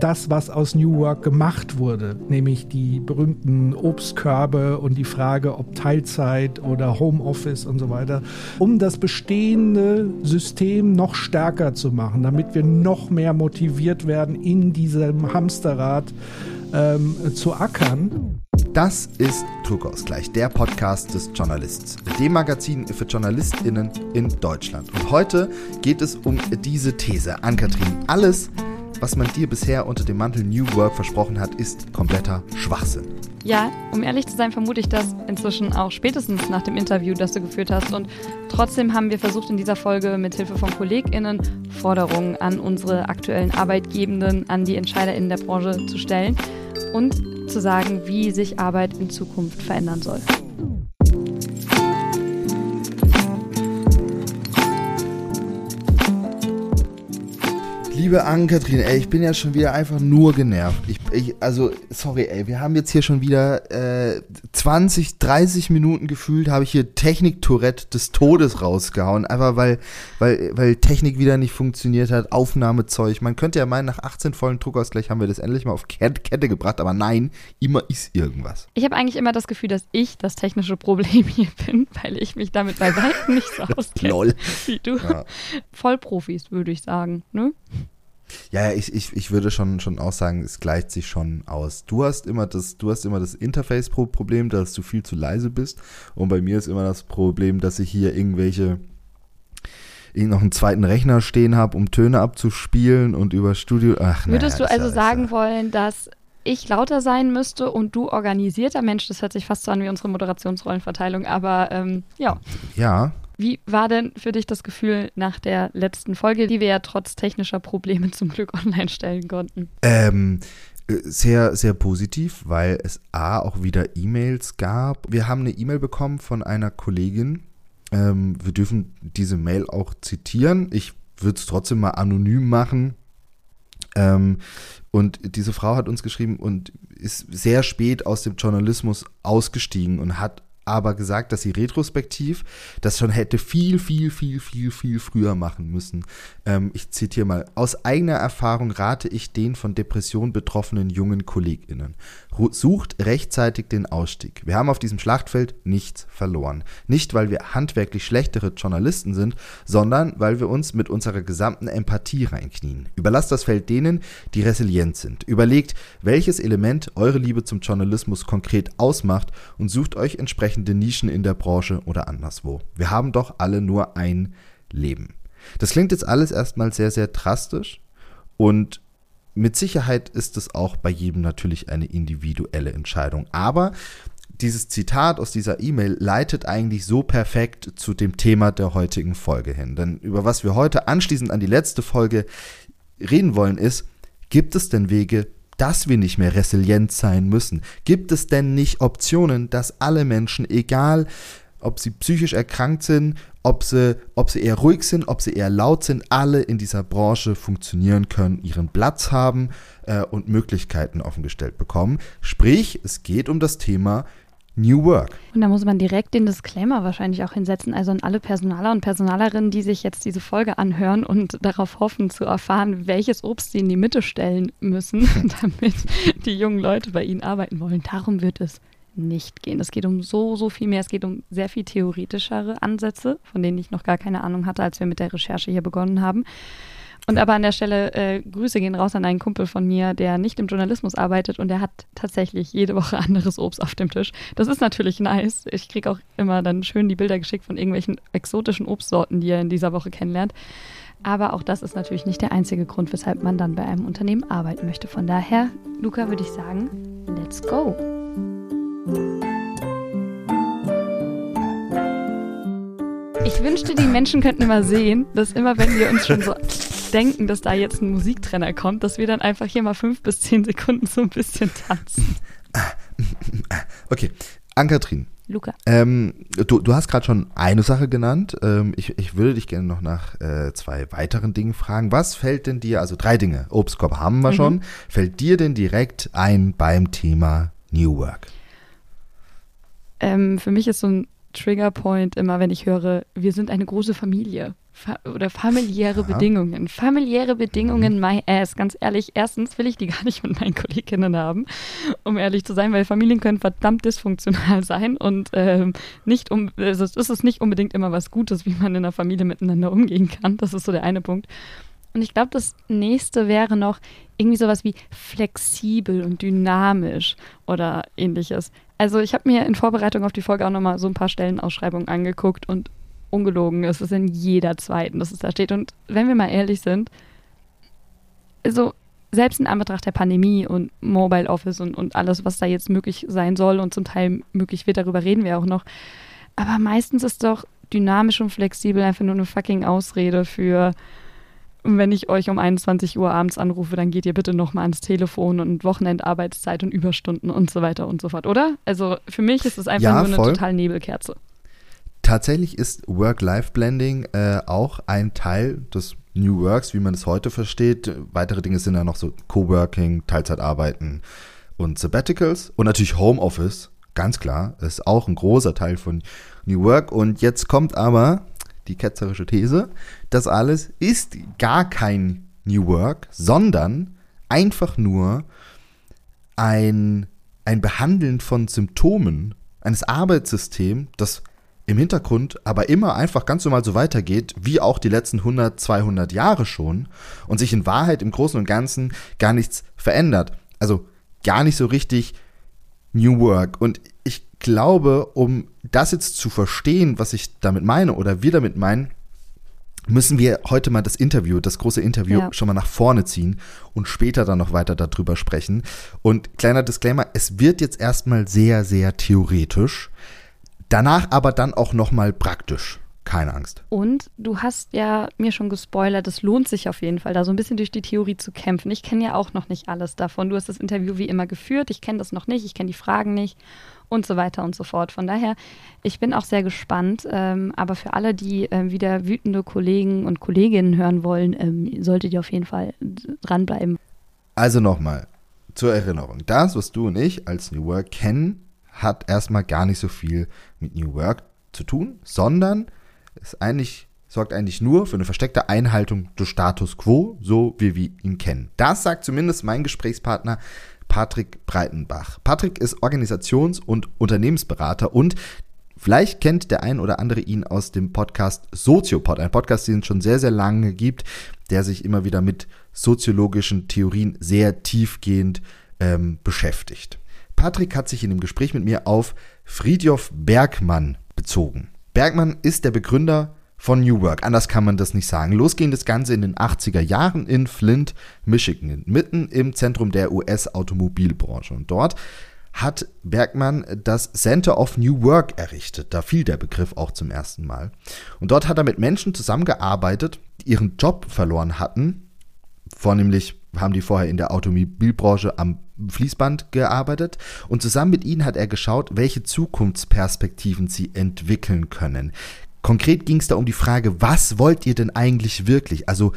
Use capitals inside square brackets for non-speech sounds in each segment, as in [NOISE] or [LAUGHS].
das, was aus New Work gemacht wurde, nämlich die berühmten Obstkörbe und die Frage, ob Teilzeit oder Homeoffice und so weiter, um das bestehende System noch stärker zu machen, damit wir noch mehr motiviert werden, in diesem Hamsterrad ähm, zu ackern. Das ist Druckausgleich, der Podcast des Journalists, dem Magazin für JournalistInnen in Deutschland. Und heute geht es um diese These. Ann-Kathrin, alles, was man dir bisher unter dem Mantel New Work versprochen hat, ist kompletter Schwachsinn. Ja, um ehrlich zu sein, vermute ich das inzwischen auch spätestens nach dem Interview, das du geführt hast. Und trotzdem haben wir versucht, in dieser Folge mit Hilfe von KollegInnen Forderungen an unsere aktuellen Arbeitgebenden, an die EntscheiderInnen der Branche zu stellen und zu sagen, wie sich Arbeit in Zukunft verändern soll. Liebe Ann-Kathrin, ey, ich bin ja schon wieder einfach nur genervt. Ich, ich, also, sorry, ey, wir haben jetzt hier schon wieder äh, 20, 30 Minuten gefühlt, habe ich hier Technik-Tourette des Todes rausgehauen. Einfach weil, weil, weil Technik wieder nicht funktioniert hat, Aufnahmezeug. Man könnte ja meinen, nach 18 vollen Druckausgleich haben wir das endlich mal auf Kette gebracht, aber nein, immer ist irgendwas. Ich habe eigentlich immer das Gefühl, dass ich das technische Problem hier bin, weil ich mich damit bei weitem nicht so [LAUGHS] auskenne wie du. Ja. Vollprofis, würde ich sagen, ne? Ja, ich, ich, ich würde schon, schon auch sagen, es gleicht sich schon aus. Du hast immer das, du hast immer das Interface-Problem, dass du viel zu leise bist. Und bei mir ist immer das Problem, dass ich hier irgendwelche noch einen zweiten Rechner stehen habe, um Töne abzuspielen und über Studio. Ach, Würdest naja, du also sagen wollen, dass ich lauter sein müsste und du organisierter Mensch? Das hört sich fast so an wie unsere Moderationsrollenverteilung, aber ähm, ja. Ja, wie war denn für dich das Gefühl nach der letzten Folge, die wir ja trotz technischer Probleme zum Glück online stellen konnten? Ähm, äh, sehr, sehr positiv, weil es A auch wieder E-Mails gab. Wir haben eine E-Mail bekommen von einer Kollegin. Ähm, wir dürfen diese Mail auch zitieren. Ich würde es trotzdem mal anonym machen. Ähm, und diese Frau hat uns geschrieben und ist sehr spät aus dem Journalismus ausgestiegen und hat aber gesagt, dass sie retrospektiv das schon hätte viel, viel, viel, viel, viel früher machen müssen. Ähm, ich zitiere mal, aus eigener Erfahrung rate ich den von Depression betroffenen jungen KollegInnen. Sucht rechtzeitig den Ausstieg. Wir haben auf diesem Schlachtfeld nichts verloren. Nicht, weil wir handwerklich schlechtere Journalisten sind, sondern weil wir uns mit unserer gesamten Empathie reinknien. Überlasst das Feld denen, die resilient sind. Überlegt, welches Element eure Liebe zum Journalismus konkret ausmacht und sucht euch entsprechende Nischen in der Branche oder anderswo. Wir haben doch alle nur ein Leben. Das klingt jetzt alles erstmal sehr, sehr drastisch und mit Sicherheit ist es auch bei jedem natürlich eine individuelle Entscheidung. Aber dieses Zitat aus dieser E-Mail leitet eigentlich so perfekt zu dem Thema der heutigen Folge hin. Denn über was wir heute anschließend an die letzte Folge reden wollen, ist, gibt es denn Wege, dass wir nicht mehr resilient sein müssen? Gibt es denn nicht Optionen, dass alle Menschen, egal ob sie psychisch erkrankt sind, ob sie, ob sie eher ruhig sind, ob sie eher laut sind, alle in dieser Branche funktionieren können, ihren Platz haben äh, und Möglichkeiten offengestellt bekommen. Sprich, es geht um das Thema New Work. Und da muss man direkt den Disclaimer wahrscheinlich auch hinsetzen, also an alle Personaler und Personalerinnen, die sich jetzt diese Folge anhören und darauf hoffen zu erfahren, welches Obst sie in die Mitte stellen müssen, [LAUGHS] [LAUGHS] damit die jungen Leute bei ihnen arbeiten wollen. Darum wird es nicht gehen. Es geht um so, so viel mehr. Es geht um sehr viel theoretischere Ansätze, von denen ich noch gar keine Ahnung hatte, als wir mit der Recherche hier begonnen haben. Und aber an der Stelle äh, Grüße gehen raus an einen Kumpel von mir, der nicht im Journalismus arbeitet und der hat tatsächlich jede Woche [LAUGHS] anderes Obst auf dem Tisch. Das ist natürlich nice. Ich kriege auch immer dann schön die Bilder geschickt von irgendwelchen exotischen Obstsorten, die er in dieser Woche kennenlernt. Aber auch das ist natürlich nicht der einzige Grund, weshalb man dann bei einem Unternehmen arbeiten möchte. Von daher, Luca, würde ich sagen, let's go. Ich wünschte, die Menschen könnten immer sehen, dass immer, wenn wir uns schon so denken, dass da jetzt ein Musiktrenner kommt, dass wir dann einfach hier mal fünf bis zehn Sekunden so ein bisschen tanzen. Okay, Ann-Kathrin. Luca. Ähm, du, du hast gerade schon eine Sache genannt. Ähm, ich, ich würde dich gerne noch nach äh, zwei weiteren Dingen fragen. Was fällt denn dir, also drei Dinge, Obstkorb haben wir mhm. schon, fällt dir denn direkt ein beim Thema New Work? Ähm, für mich ist so ein Triggerpoint immer, wenn ich höre, wir sind eine große Familie. Fa oder familiäre ja. Bedingungen. Familiäre Bedingungen, mhm. my ass. Ganz ehrlich, erstens will ich die gar nicht mit meinen Kolleginnen haben, um ehrlich zu sein, weil Familien können verdammt dysfunktional [LAUGHS] sein und ähm, nicht um, also es ist nicht unbedingt immer was Gutes, wie man in einer Familie miteinander umgehen kann. Das ist so der eine Punkt. Und ich glaube, das nächste wäre noch irgendwie sowas wie flexibel und dynamisch oder ähnliches. Also ich habe mir in Vorbereitung auf die Folge auch nochmal so ein paar Stellenausschreibungen angeguckt und ungelogen, es ist in jeder zweiten, dass es da steht. Und wenn wir mal ehrlich sind, also selbst in Anbetracht der Pandemie und Mobile Office und, und alles, was da jetzt möglich sein soll und zum Teil möglich wird, darüber reden wir auch noch. Aber meistens ist doch dynamisch und flexibel einfach nur eine fucking Ausrede für und wenn ich euch um 21 Uhr abends anrufe, dann geht ihr bitte nochmal ans Telefon und Wochenendarbeitszeit und Überstunden und so weiter und so fort, oder? Also für mich ist es einfach ja, nur eine voll. total Nebelkerze. Tatsächlich ist Work-Life-Blending äh, auch ein Teil des New Works, wie man es heute versteht. Weitere Dinge sind ja noch so Coworking, Teilzeitarbeiten und Sabbaticals und natürlich Homeoffice, ganz klar, ist auch ein großer Teil von New Work. Und jetzt kommt aber die ketzerische These, das alles ist gar kein New Work, sondern einfach nur ein, ein Behandeln von Symptomen eines Arbeitssystems, das im Hintergrund aber immer einfach ganz normal so weitergeht, wie auch die letzten 100, 200 Jahre schon und sich in Wahrheit im Großen und Ganzen gar nichts verändert. Also gar nicht so richtig New Work. Und ich glaube, um das jetzt zu verstehen, was ich damit meine oder wir damit meinen, müssen wir heute mal das Interview, das große Interview ja. schon mal nach vorne ziehen und später dann noch weiter darüber sprechen. Und kleiner Disclaimer, es wird jetzt erstmal sehr, sehr theoretisch, danach aber dann auch noch mal praktisch. Keine Angst. Und du hast ja mir schon gespoilert, es lohnt sich auf jeden Fall, da so ein bisschen durch die Theorie zu kämpfen. Ich kenne ja auch noch nicht alles davon. Du hast das Interview wie immer geführt, ich kenne das noch nicht, ich kenne die Fragen nicht und so weiter und so fort. Von daher, ich bin auch sehr gespannt. Ähm, aber für alle, die äh, wieder wütende Kollegen und Kolleginnen hören wollen, ähm, solltet ihr auf jeden Fall dranbleiben. Also nochmal zur Erinnerung. Das, was du und ich als New Work kennen, hat erstmal gar nicht so viel mit New Work zu tun, sondern ist eigentlich sorgt eigentlich nur für eine versteckte Einhaltung des Status quo, so wie wir ihn kennen. Das sagt zumindest mein Gesprächspartner Patrick Breitenbach. Patrick ist Organisations- und Unternehmensberater und Vielleicht kennt der ein oder andere ihn aus dem Podcast Soziopod, ein Podcast, den es schon sehr, sehr lange gibt, der sich immer wieder mit soziologischen Theorien sehr tiefgehend ähm, beschäftigt. Patrick hat sich in dem Gespräch mit mir auf Friedjof Bergmann bezogen. Bergmann ist der Begründer von New Work. Anders kann man das nicht sagen. Los ging das Ganze in den 80er Jahren in Flint, Michigan, mitten im Zentrum der US-Automobilbranche. Und dort hat Bergmann das Center of New Work errichtet. Da fiel der Begriff auch zum ersten Mal. Und dort hat er mit Menschen zusammengearbeitet, die ihren Job verloren hatten. Vornehmlich haben die vorher in der Automobilbranche am Fließband gearbeitet und zusammen mit ihnen hat er geschaut, welche Zukunftsperspektiven sie entwickeln können. Konkret ging es da um die Frage, was wollt ihr denn eigentlich wirklich? Also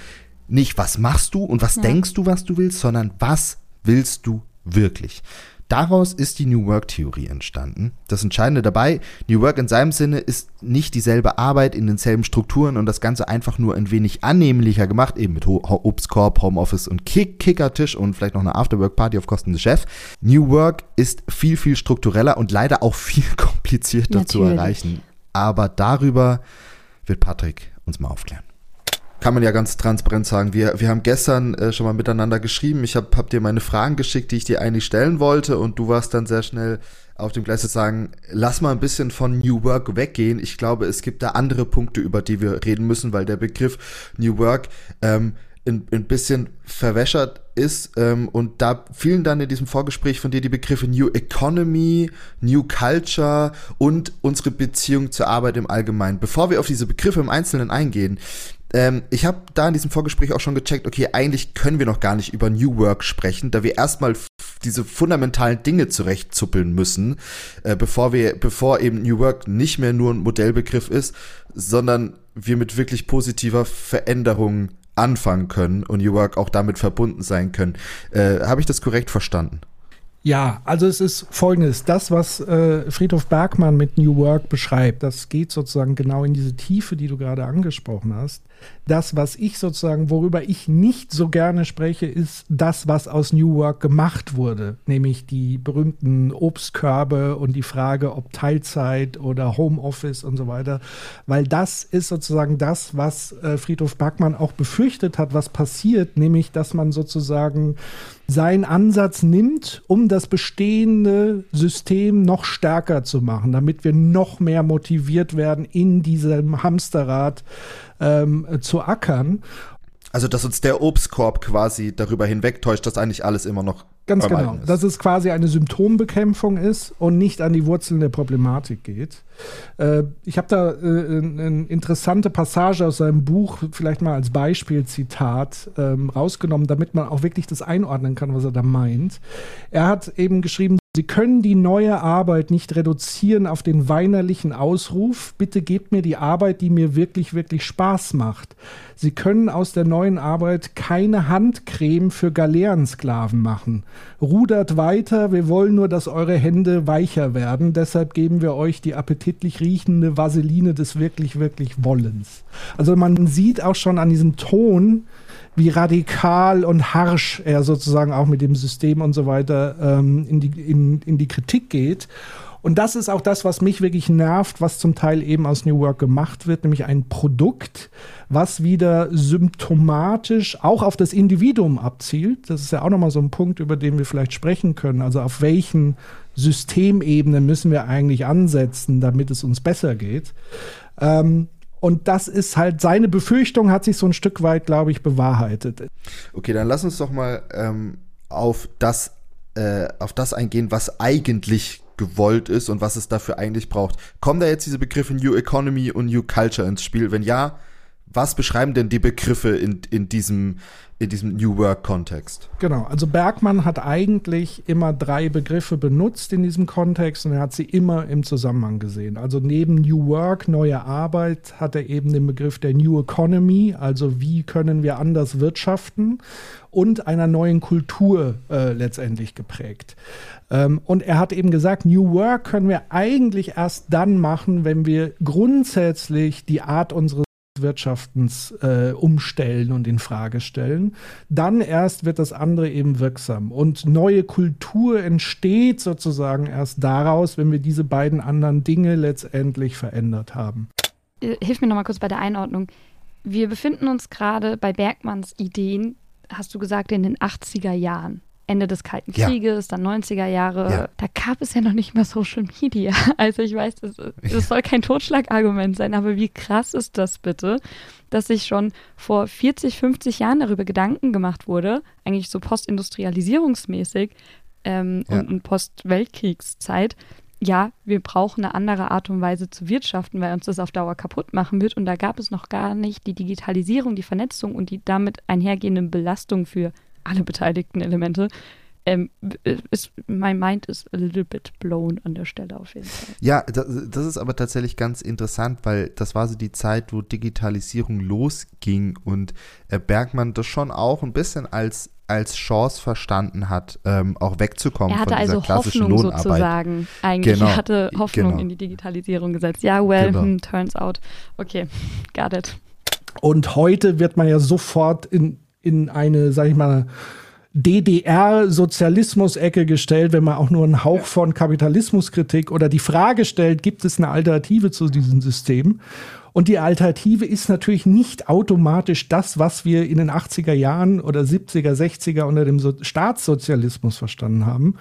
nicht, was machst du und was ja. denkst du, was du willst, sondern was willst du wirklich? Daraus ist die New Work-Theorie entstanden. Das Entscheidende dabei, New Work in seinem Sinne ist nicht dieselbe Arbeit in denselben Strukturen und das Ganze einfach nur ein wenig annehmlicher gemacht, eben mit Obstkorb, Homeoffice und Kick Kickertisch und vielleicht noch eine Afterwork-Party auf Kosten des Chefs. New Work ist viel, viel struktureller und leider auch [LAUGHS] viel komplizierter Natürlich. zu erreichen aber darüber wird Patrick uns mal aufklären. Kann man ja ganz transparent sagen. Wir, wir haben gestern äh, schon mal miteinander geschrieben. Ich habe hab dir meine Fragen geschickt, die ich dir eigentlich stellen wollte und du warst dann sehr schnell auf dem Gleis zu sagen, lass mal ein bisschen von New Work weggehen. Ich glaube, es gibt da andere Punkte, über die wir reden müssen, weil der Begriff New Work ähm, ein, ein bisschen verwässert ist. Ähm, und da fielen dann in diesem Vorgespräch von dir die Begriffe New Economy, New Culture und unsere Beziehung zur Arbeit im Allgemeinen. Bevor wir auf diese Begriffe im Einzelnen eingehen, ähm, ich habe da in diesem Vorgespräch auch schon gecheckt, okay, eigentlich können wir noch gar nicht über New Work sprechen, da wir erstmal diese fundamentalen Dinge zurechtzuppeln müssen, äh, bevor wir, bevor eben New Work nicht mehr nur ein Modellbegriff ist, sondern wir mit wirklich positiver Veränderung anfangen können und New Work auch damit verbunden sein können. Äh, Habe ich das korrekt verstanden? Ja, also es ist folgendes. Das, was äh, Friedhof Bergmann mit New Work beschreibt, das geht sozusagen genau in diese Tiefe, die du gerade angesprochen hast. Das, was ich sozusagen, worüber ich nicht so gerne spreche, ist das, was aus New Work gemacht wurde, nämlich die berühmten Obstkörbe und die Frage, ob Teilzeit oder Homeoffice und so weiter, weil das ist sozusagen das, was äh, Friedhof Bergmann auch befürchtet hat, was passiert, nämlich, dass man sozusagen seinen Ansatz nimmt, um das bestehende System noch stärker zu machen, damit wir noch mehr motiviert werden, in diesem Hamsterrad ähm, zu ackern. Also, dass uns der Obstkorb quasi darüber hinwegtäuscht, dass eigentlich alles immer noch Ganz genau. Ist. Dass es quasi eine Symptombekämpfung ist und nicht an die Wurzeln der Problematik geht. Äh, ich habe da äh, eine interessante Passage aus seinem Buch, vielleicht mal als Beispielzitat, ähm, rausgenommen, damit man auch wirklich das einordnen kann, was er da meint. Er hat eben geschrieben, Sie können die neue Arbeit nicht reduzieren auf den weinerlichen Ausruf, bitte gebt mir die Arbeit, die mir wirklich, wirklich Spaß macht. Sie können aus der neuen Arbeit keine Handcreme für Galeerensklaven machen. Rudert weiter, wir wollen nur, dass eure Hände weicher werden, deshalb geben wir euch die appetitlich riechende Vaseline des wirklich, wirklich Wollens. Also man sieht auch schon an diesem Ton, wie radikal und harsch er sozusagen auch mit dem System und so weiter ähm, in, die, in, in die Kritik geht. Und das ist auch das, was mich wirklich nervt, was zum Teil eben aus New Work gemacht wird, nämlich ein Produkt, was wieder symptomatisch auch auf das Individuum abzielt. Das ist ja auch nochmal so ein Punkt, über den wir vielleicht sprechen können. Also auf welchen Systemebenen müssen wir eigentlich ansetzen, damit es uns besser geht. Ähm, und das ist halt, seine Befürchtung hat sich so ein Stück weit, glaube ich, bewahrheitet. Okay, dann lass uns doch mal ähm, auf, das, äh, auf das eingehen, was eigentlich gewollt ist und was es dafür eigentlich braucht. Kommen da jetzt diese Begriffe New Economy und New Culture ins Spiel? Wenn ja, was beschreiben denn die Begriffe in, in diesem in diesem New Work-Kontext. Genau, also Bergmann hat eigentlich immer drei Begriffe benutzt in diesem Kontext und er hat sie immer im Zusammenhang gesehen. Also neben New Work, neue Arbeit, hat er eben den Begriff der New Economy, also wie können wir anders wirtschaften und einer neuen Kultur äh, letztendlich geprägt. Ähm, und er hat eben gesagt, New Work können wir eigentlich erst dann machen, wenn wir grundsätzlich die Art unseres Wirtschaftens äh, umstellen und in Frage stellen. Dann erst wird das andere eben wirksam. Und neue Kultur entsteht sozusagen erst daraus, wenn wir diese beiden anderen Dinge letztendlich verändert haben. Äh, hilf mir nochmal kurz bei der Einordnung. Wir befinden uns gerade bei Bergmanns Ideen, hast du gesagt, in den 80er Jahren. Ende des Kalten Krieges, ja. dann 90er Jahre, ja. da gab es ja noch nicht mal Social Media. [LAUGHS] Also ich weiß, das, das ja. soll kein Totschlagargument sein, aber wie krass ist das bitte, dass sich schon vor 40, 50 Jahren darüber Gedanken gemacht wurde, eigentlich so postindustrialisierungsmäßig ähm, und, und Post-Weltkriegszeit, ja, wir brauchen eine andere Art und Weise zu wirtschaften, weil uns das auf Dauer kaputt machen wird. Und da gab es noch gar nicht die Digitalisierung, die Vernetzung und die damit einhergehenden Belastungen für alle beteiligten Elemente. Ähm, ist, mein Mind ist a little bit blown an der Stelle auf jeden Fall. Ja, das, das, ist aber tatsächlich ganz interessant, weil das war so die Zeit, wo Digitalisierung losging und äh, Bergmann das schon auch ein bisschen als als Chance verstanden hat, ähm, auch wegzukommen er hatte von dieser also klassischen Hoffnung Lohnarbeit. sozusagen. Eigentlich genau. er hatte Hoffnung genau. in die Digitalisierung gesetzt. Ja, well, genau. hm, turns out. Okay, got it. Und heute wird man ja sofort in in eine, sag ich mal, DDR-Sozialismus-Ecke gestellt, wenn man auch nur einen Hauch von Kapitalismuskritik oder die Frage stellt, gibt es eine Alternative zu diesem System? Und die Alternative ist natürlich nicht automatisch das, was wir in den 80er Jahren oder 70er, 60er unter dem so Staatssozialismus verstanden haben.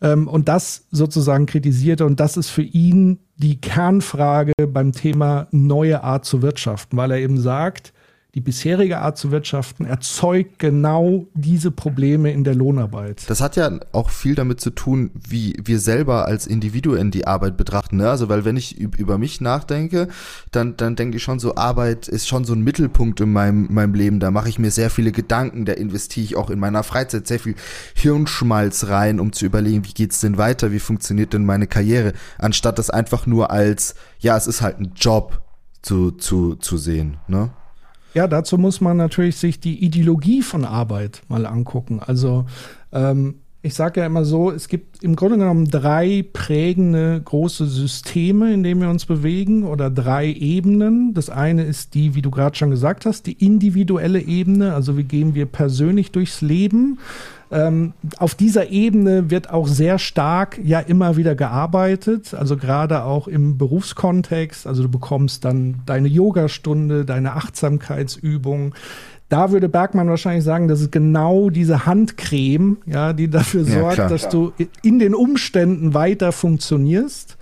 Ähm, und das sozusagen kritisierte. Und das ist für ihn die Kernfrage beim Thema neue Art zu wirtschaften, weil er eben sagt, die bisherige Art zu wirtschaften erzeugt genau diese Probleme in der Lohnarbeit. Das hat ja auch viel damit zu tun, wie wir selber als Individuen die Arbeit betrachten. Ne? Also, weil wenn ich über mich nachdenke, dann, dann denke ich schon so, Arbeit ist schon so ein Mittelpunkt in meinem, meinem Leben. Da mache ich mir sehr viele Gedanken, da investiere ich auch in meiner Freizeit sehr viel Hirnschmalz rein, um zu überlegen, wie geht's denn weiter, wie funktioniert denn meine Karriere, anstatt das einfach nur als, ja, es ist halt ein Job zu, zu, zu sehen. Ne? Ja, dazu muss man natürlich sich die Ideologie von Arbeit mal angucken. Also ähm, Ich sage ja immer so, es gibt im Grunde genommen drei prägende große Systeme, in denen wir uns bewegen oder drei Ebenen. Das eine ist die, wie du gerade schon gesagt hast, die individuelle Ebene, also wie gehen wir persönlich durchs Leben. Ähm, auf dieser Ebene wird auch sehr stark ja immer wieder gearbeitet, also gerade auch im Berufskontext. Also du bekommst dann deine Yogastunde, deine Achtsamkeitsübung, da würde Bergmann wahrscheinlich sagen, das ist genau diese Handcreme, ja, die dafür sorgt, ja, dass du in den Umständen weiter funktionierst.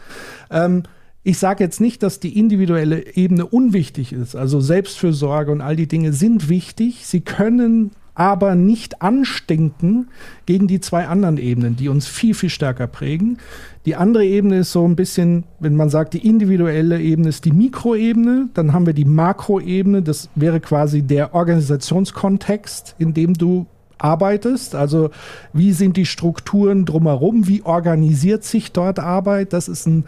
Ähm, ich sage jetzt nicht, dass die individuelle Ebene unwichtig ist. Also Selbstfürsorge und all die Dinge sind wichtig. Sie können aber nicht anstinken gegen die zwei anderen Ebenen, die uns viel, viel stärker prägen. Die andere Ebene ist so ein bisschen, wenn man sagt, die individuelle Ebene ist die Mikroebene, dann haben wir die Makroebene, das wäre quasi der Organisationskontext, in dem du arbeitest. Also wie sind die Strukturen drumherum, wie organisiert sich dort Arbeit, das ist ein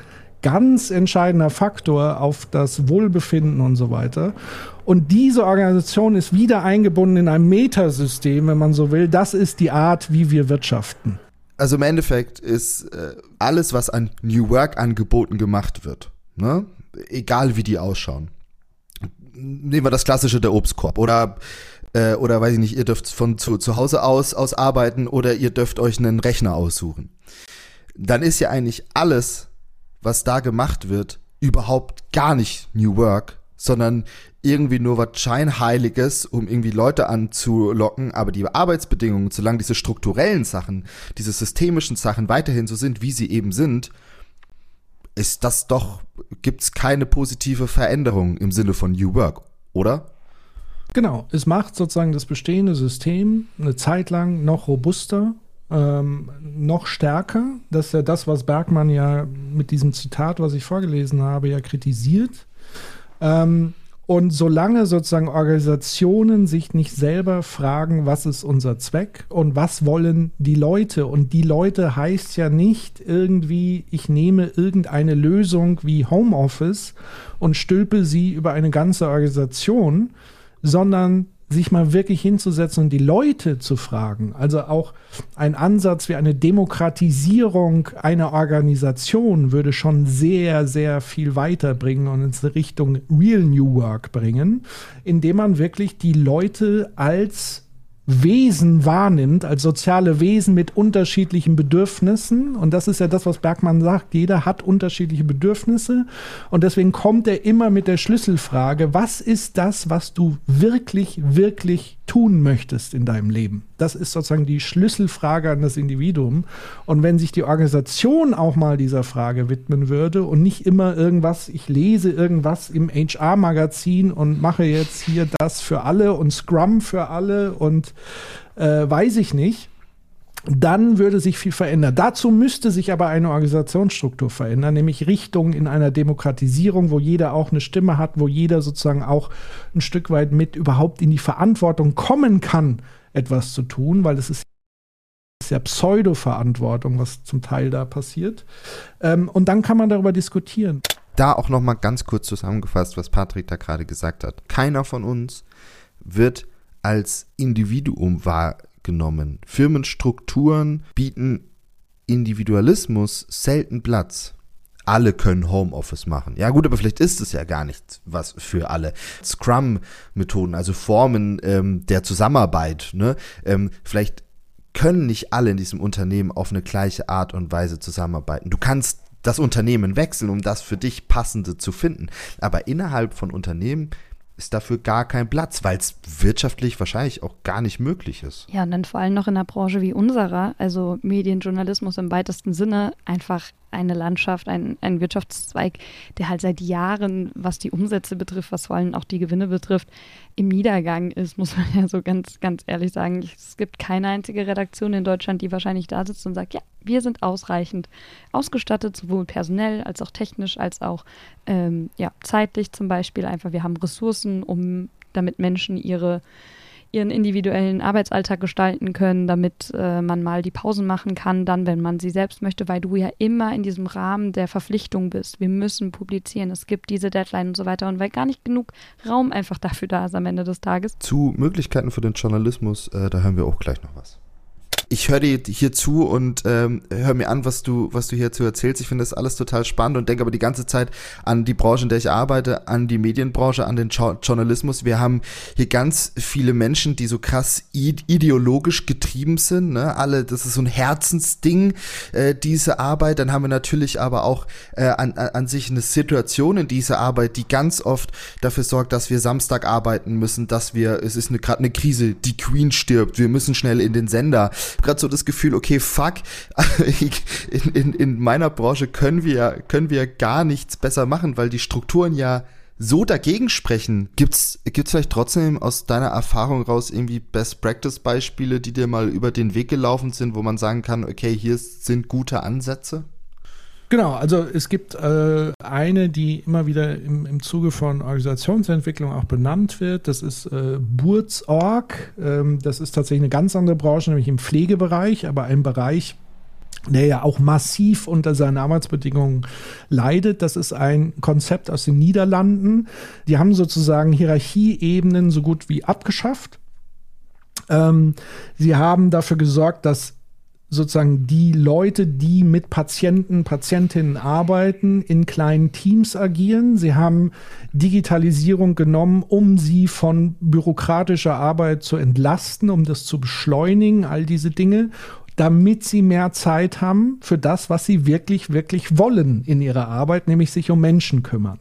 ganz entscheidender Faktor auf das Wohlbefinden und so weiter. Und diese Organisation ist wieder eingebunden in ein Metasystem, wenn man so will. Das ist die Art, wie wir wirtschaften. Also im Endeffekt ist äh, alles, was an New Work-Angeboten gemacht wird, ne? egal wie die ausschauen. Nehmen wir das klassische der Obstkorb oder äh, oder weiß ich nicht, ihr dürft von zu, zu Hause aus, aus arbeiten oder ihr dürft euch einen Rechner aussuchen. Dann ist ja eigentlich alles, was da gemacht wird, überhaupt gar nicht New Work, sondern irgendwie nur was Scheinheiliges, um irgendwie Leute anzulocken, aber die Arbeitsbedingungen, solange diese strukturellen Sachen, diese systemischen Sachen weiterhin so sind, wie sie eben sind, ist das doch, gibt es keine positive Veränderung im Sinne von New Work, oder? Genau, es macht sozusagen das bestehende System eine Zeit lang noch robuster, ähm, noch stärker. Das ist ja das, was Bergmann ja mit diesem Zitat, was ich vorgelesen habe, ja kritisiert. Ähm, und solange sozusagen Organisationen sich nicht selber fragen, was ist unser Zweck und was wollen die Leute, und die Leute heißt ja nicht irgendwie, ich nehme irgendeine Lösung wie Homeoffice und stülpe sie über eine ganze Organisation, sondern sich mal wirklich hinzusetzen und die Leute zu fragen. Also auch ein Ansatz wie eine Demokratisierung einer Organisation würde schon sehr, sehr viel weiterbringen und in Richtung Real New Work bringen, indem man wirklich die Leute als Wesen wahrnimmt, als soziale Wesen mit unterschiedlichen Bedürfnissen. Und das ist ja das, was Bergmann sagt. Jeder hat unterschiedliche Bedürfnisse. Und deswegen kommt er immer mit der Schlüsselfrage, was ist das, was du wirklich, wirklich tun möchtest in deinem Leben? Das ist sozusagen die Schlüsselfrage an das Individuum. Und wenn sich die Organisation auch mal dieser Frage widmen würde und nicht immer irgendwas, ich lese irgendwas im HR-Magazin und mache jetzt hier das für alle und Scrum für alle und äh, weiß ich nicht, dann würde sich viel verändern. Dazu müsste sich aber eine Organisationsstruktur verändern, nämlich Richtung in einer Demokratisierung, wo jeder auch eine Stimme hat, wo jeder sozusagen auch ein Stück weit mit überhaupt in die Verantwortung kommen kann, etwas zu tun, weil es ist ja Pseudo-Verantwortung, was zum Teil da passiert. Ähm, und dann kann man darüber diskutieren. Da auch noch mal ganz kurz zusammengefasst, was Patrick da gerade gesagt hat. Keiner von uns wird als Individuum wahrgenommen. Firmenstrukturen bieten Individualismus selten Platz alle können Homeoffice machen. Ja gut, aber vielleicht ist es ja gar nicht was für alle. Scrum-Methoden, also Formen ähm, der Zusammenarbeit, ne? Ähm, vielleicht können nicht alle in diesem Unternehmen auf eine gleiche Art und Weise zusammenarbeiten. Du kannst das Unternehmen wechseln, um das für dich passende zu finden. Aber innerhalb von Unternehmen ist dafür gar kein Platz, weil es wirtschaftlich wahrscheinlich auch gar nicht möglich ist. Ja, und dann vor allem noch in einer Branche wie unserer, also Medienjournalismus im weitesten Sinne, einfach eine Landschaft, ein, ein Wirtschaftszweig, der halt seit Jahren, was die Umsätze betrifft, was vor allem auch die Gewinne betrifft, im Niedergang ist, muss man ja so ganz, ganz ehrlich sagen. Es gibt keine einzige Redaktion in Deutschland, die wahrscheinlich da sitzt und sagt, ja, wir sind ausreichend ausgestattet, sowohl personell als auch technisch, als auch ähm, ja, zeitlich zum Beispiel. Einfach, wir haben Ressourcen, um damit Menschen ihre ihren individuellen Arbeitsalltag gestalten können, damit äh, man mal die Pausen machen kann, dann, wenn man sie selbst möchte, weil du ja immer in diesem Rahmen der Verpflichtung bist. Wir müssen publizieren, es gibt diese Deadline und so weiter und weil gar nicht genug Raum einfach dafür da ist am Ende des Tages. Zu Möglichkeiten für den Journalismus, äh, da hören wir auch gleich noch was. Ich höre dir hier zu und ähm, höre mir an, was du, was du hierzu erzählst. Ich finde das alles total spannend und denke aber die ganze Zeit an die Branche, in der ich arbeite, an die Medienbranche, an den jo Journalismus. Wir haben hier ganz viele Menschen, die so krass ideologisch getrieben sind. Ne? Alle, das ist so ein Herzensding, äh, diese Arbeit. Dann haben wir natürlich aber auch äh, an, an sich eine Situation in dieser Arbeit, die ganz oft dafür sorgt, dass wir Samstag arbeiten müssen, dass wir, es ist gerade eine Krise, die Queen stirbt, wir müssen schnell in den Sender. Gerade so das Gefühl, okay, fuck, [LAUGHS] in, in, in meiner Branche können wir, können wir gar nichts besser machen, weil die Strukturen ja so dagegen sprechen. Gibt's, gibt's vielleicht trotzdem aus deiner Erfahrung raus irgendwie Best Practice Beispiele, die dir mal über den Weg gelaufen sind, wo man sagen kann, okay, hier sind gute Ansätze? Genau, also es gibt äh, eine, die immer wieder im, im Zuge von Organisationsentwicklung auch benannt wird. Das ist äh, Burzorg. Ähm, das ist tatsächlich eine ganz andere Branche, nämlich im Pflegebereich, aber ein Bereich, der ja auch massiv unter seinen Arbeitsbedingungen leidet. Das ist ein Konzept aus den Niederlanden. Die haben sozusagen Hierarchieebenen so gut wie abgeschafft. Ähm, sie haben dafür gesorgt, dass sozusagen die Leute, die mit Patienten, Patientinnen arbeiten, in kleinen Teams agieren. Sie haben Digitalisierung genommen, um sie von bürokratischer Arbeit zu entlasten, um das zu beschleunigen, all diese Dinge damit sie mehr Zeit haben für das, was sie wirklich, wirklich wollen in ihrer Arbeit, nämlich sich um Menschen kümmern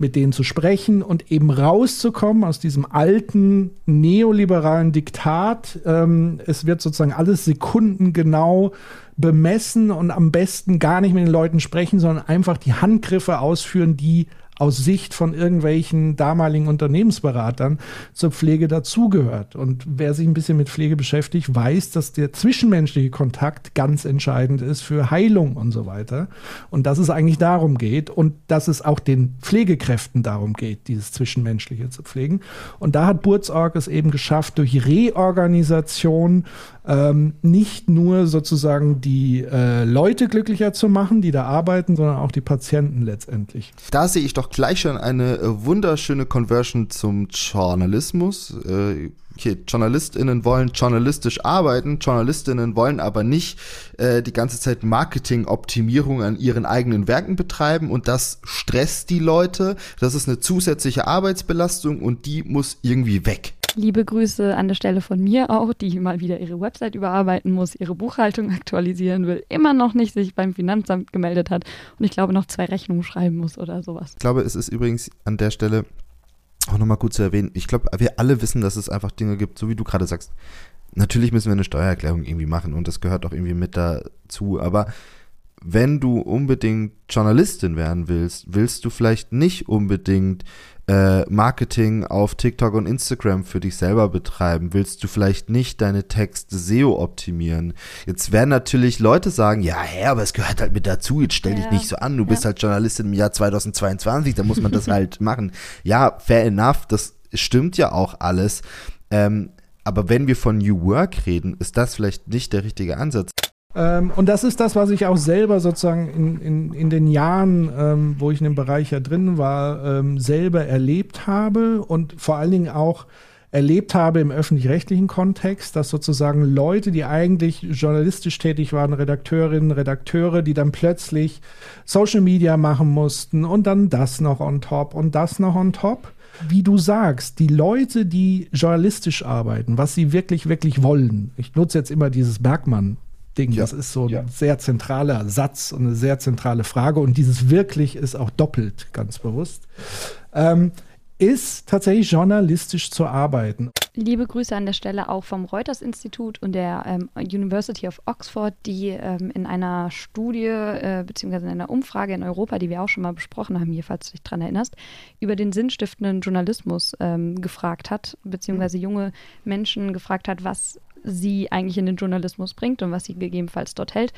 mit denen zu sprechen und eben rauszukommen aus diesem alten neoliberalen Diktat. Ähm, es wird sozusagen alles sekundengenau bemessen und am besten gar nicht mit den Leuten sprechen, sondern einfach die Handgriffe ausführen, die aus Sicht von irgendwelchen damaligen Unternehmensberatern zur Pflege dazugehört. Und wer sich ein bisschen mit Pflege beschäftigt, weiß, dass der zwischenmenschliche Kontakt ganz entscheidend ist für Heilung und so weiter. Und dass es eigentlich darum geht und dass es auch den Pflegekräften darum geht, dieses Zwischenmenschliche zu pflegen. Und da hat Burzorg es eben geschafft, durch Reorganisation ähm, nicht nur sozusagen die äh, Leute glücklicher zu machen, die da arbeiten, sondern auch die Patienten letztendlich. Da sehe ich doch gleich schon eine äh, wunderschöne Conversion zum Journalismus. Äh, okay, JournalistInnen wollen journalistisch arbeiten, JournalistInnen wollen aber nicht äh, die ganze Zeit Marketingoptimierung an ihren eigenen Werken betreiben und das stresst die Leute. Das ist eine zusätzliche Arbeitsbelastung und die muss irgendwie weg. Liebe Grüße an der Stelle von mir auch, die mal wieder ihre Website überarbeiten muss, ihre Buchhaltung aktualisieren will, immer noch nicht sich beim Finanzamt gemeldet hat und ich glaube noch zwei Rechnungen schreiben muss oder sowas. Ich glaube, es ist übrigens an der Stelle auch nochmal gut zu erwähnen. Ich glaube, wir alle wissen, dass es einfach Dinge gibt, so wie du gerade sagst. Natürlich müssen wir eine Steuererklärung irgendwie machen und das gehört auch irgendwie mit dazu, aber wenn du unbedingt Journalistin werden willst, willst du vielleicht nicht unbedingt äh, Marketing auf TikTok und Instagram für dich selber betreiben? Willst du vielleicht nicht deine Texte SEO optimieren? Jetzt werden natürlich Leute sagen, ja, hä, aber es gehört halt mit dazu, jetzt stell dich ja. nicht so an, du ja. bist halt Journalistin im Jahr 2022, da muss man das halt [LAUGHS] machen. Ja, fair enough, das stimmt ja auch alles. Ähm, aber wenn wir von New Work reden, ist das vielleicht nicht der richtige Ansatz. Ähm, und das ist das, was ich auch selber sozusagen in, in, in den Jahren, ähm, wo ich in dem Bereich ja drin war, ähm, selber erlebt habe und vor allen Dingen auch erlebt habe im öffentlich-rechtlichen Kontext, dass sozusagen Leute, die eigentlich journalistisch tätig waren, Redakteurinnen, Redakteure, die dann plötzlich Social Media machen mussten und dann das noch on top und das noch on top. Wie du sagst, die Leute, die journalistisch arbeiten, was sie wirklich, wirklich wollen. Ich nutze jetzt immer dieses Bergmann Ding. Ja. Das ist so ein ja. sehr zentraler Satz und eine sehr zentrale Frage. Und dieses wirklich ist auch doppelt, ganz bewusst. Ähm, ist tatsächlich journalistisch zu arbeiten. Liebe Grüße an der Stelle auch vom Reuters-Institut und der ähm, University of Oxford, die ähm, in einer Studie äh, beziehungsweise in einer Umfrage in Europa, die wir auch schon mal besprochen haben, hier, falls du dich daran erinnerst, über den sinnstiftenden Journalismus ähm, gefragt hat, beziehungsweise junge Menschen gefragt hat, was sie eigentlich in den Journalismus bringt und was sie gegebenenfalls dort hält.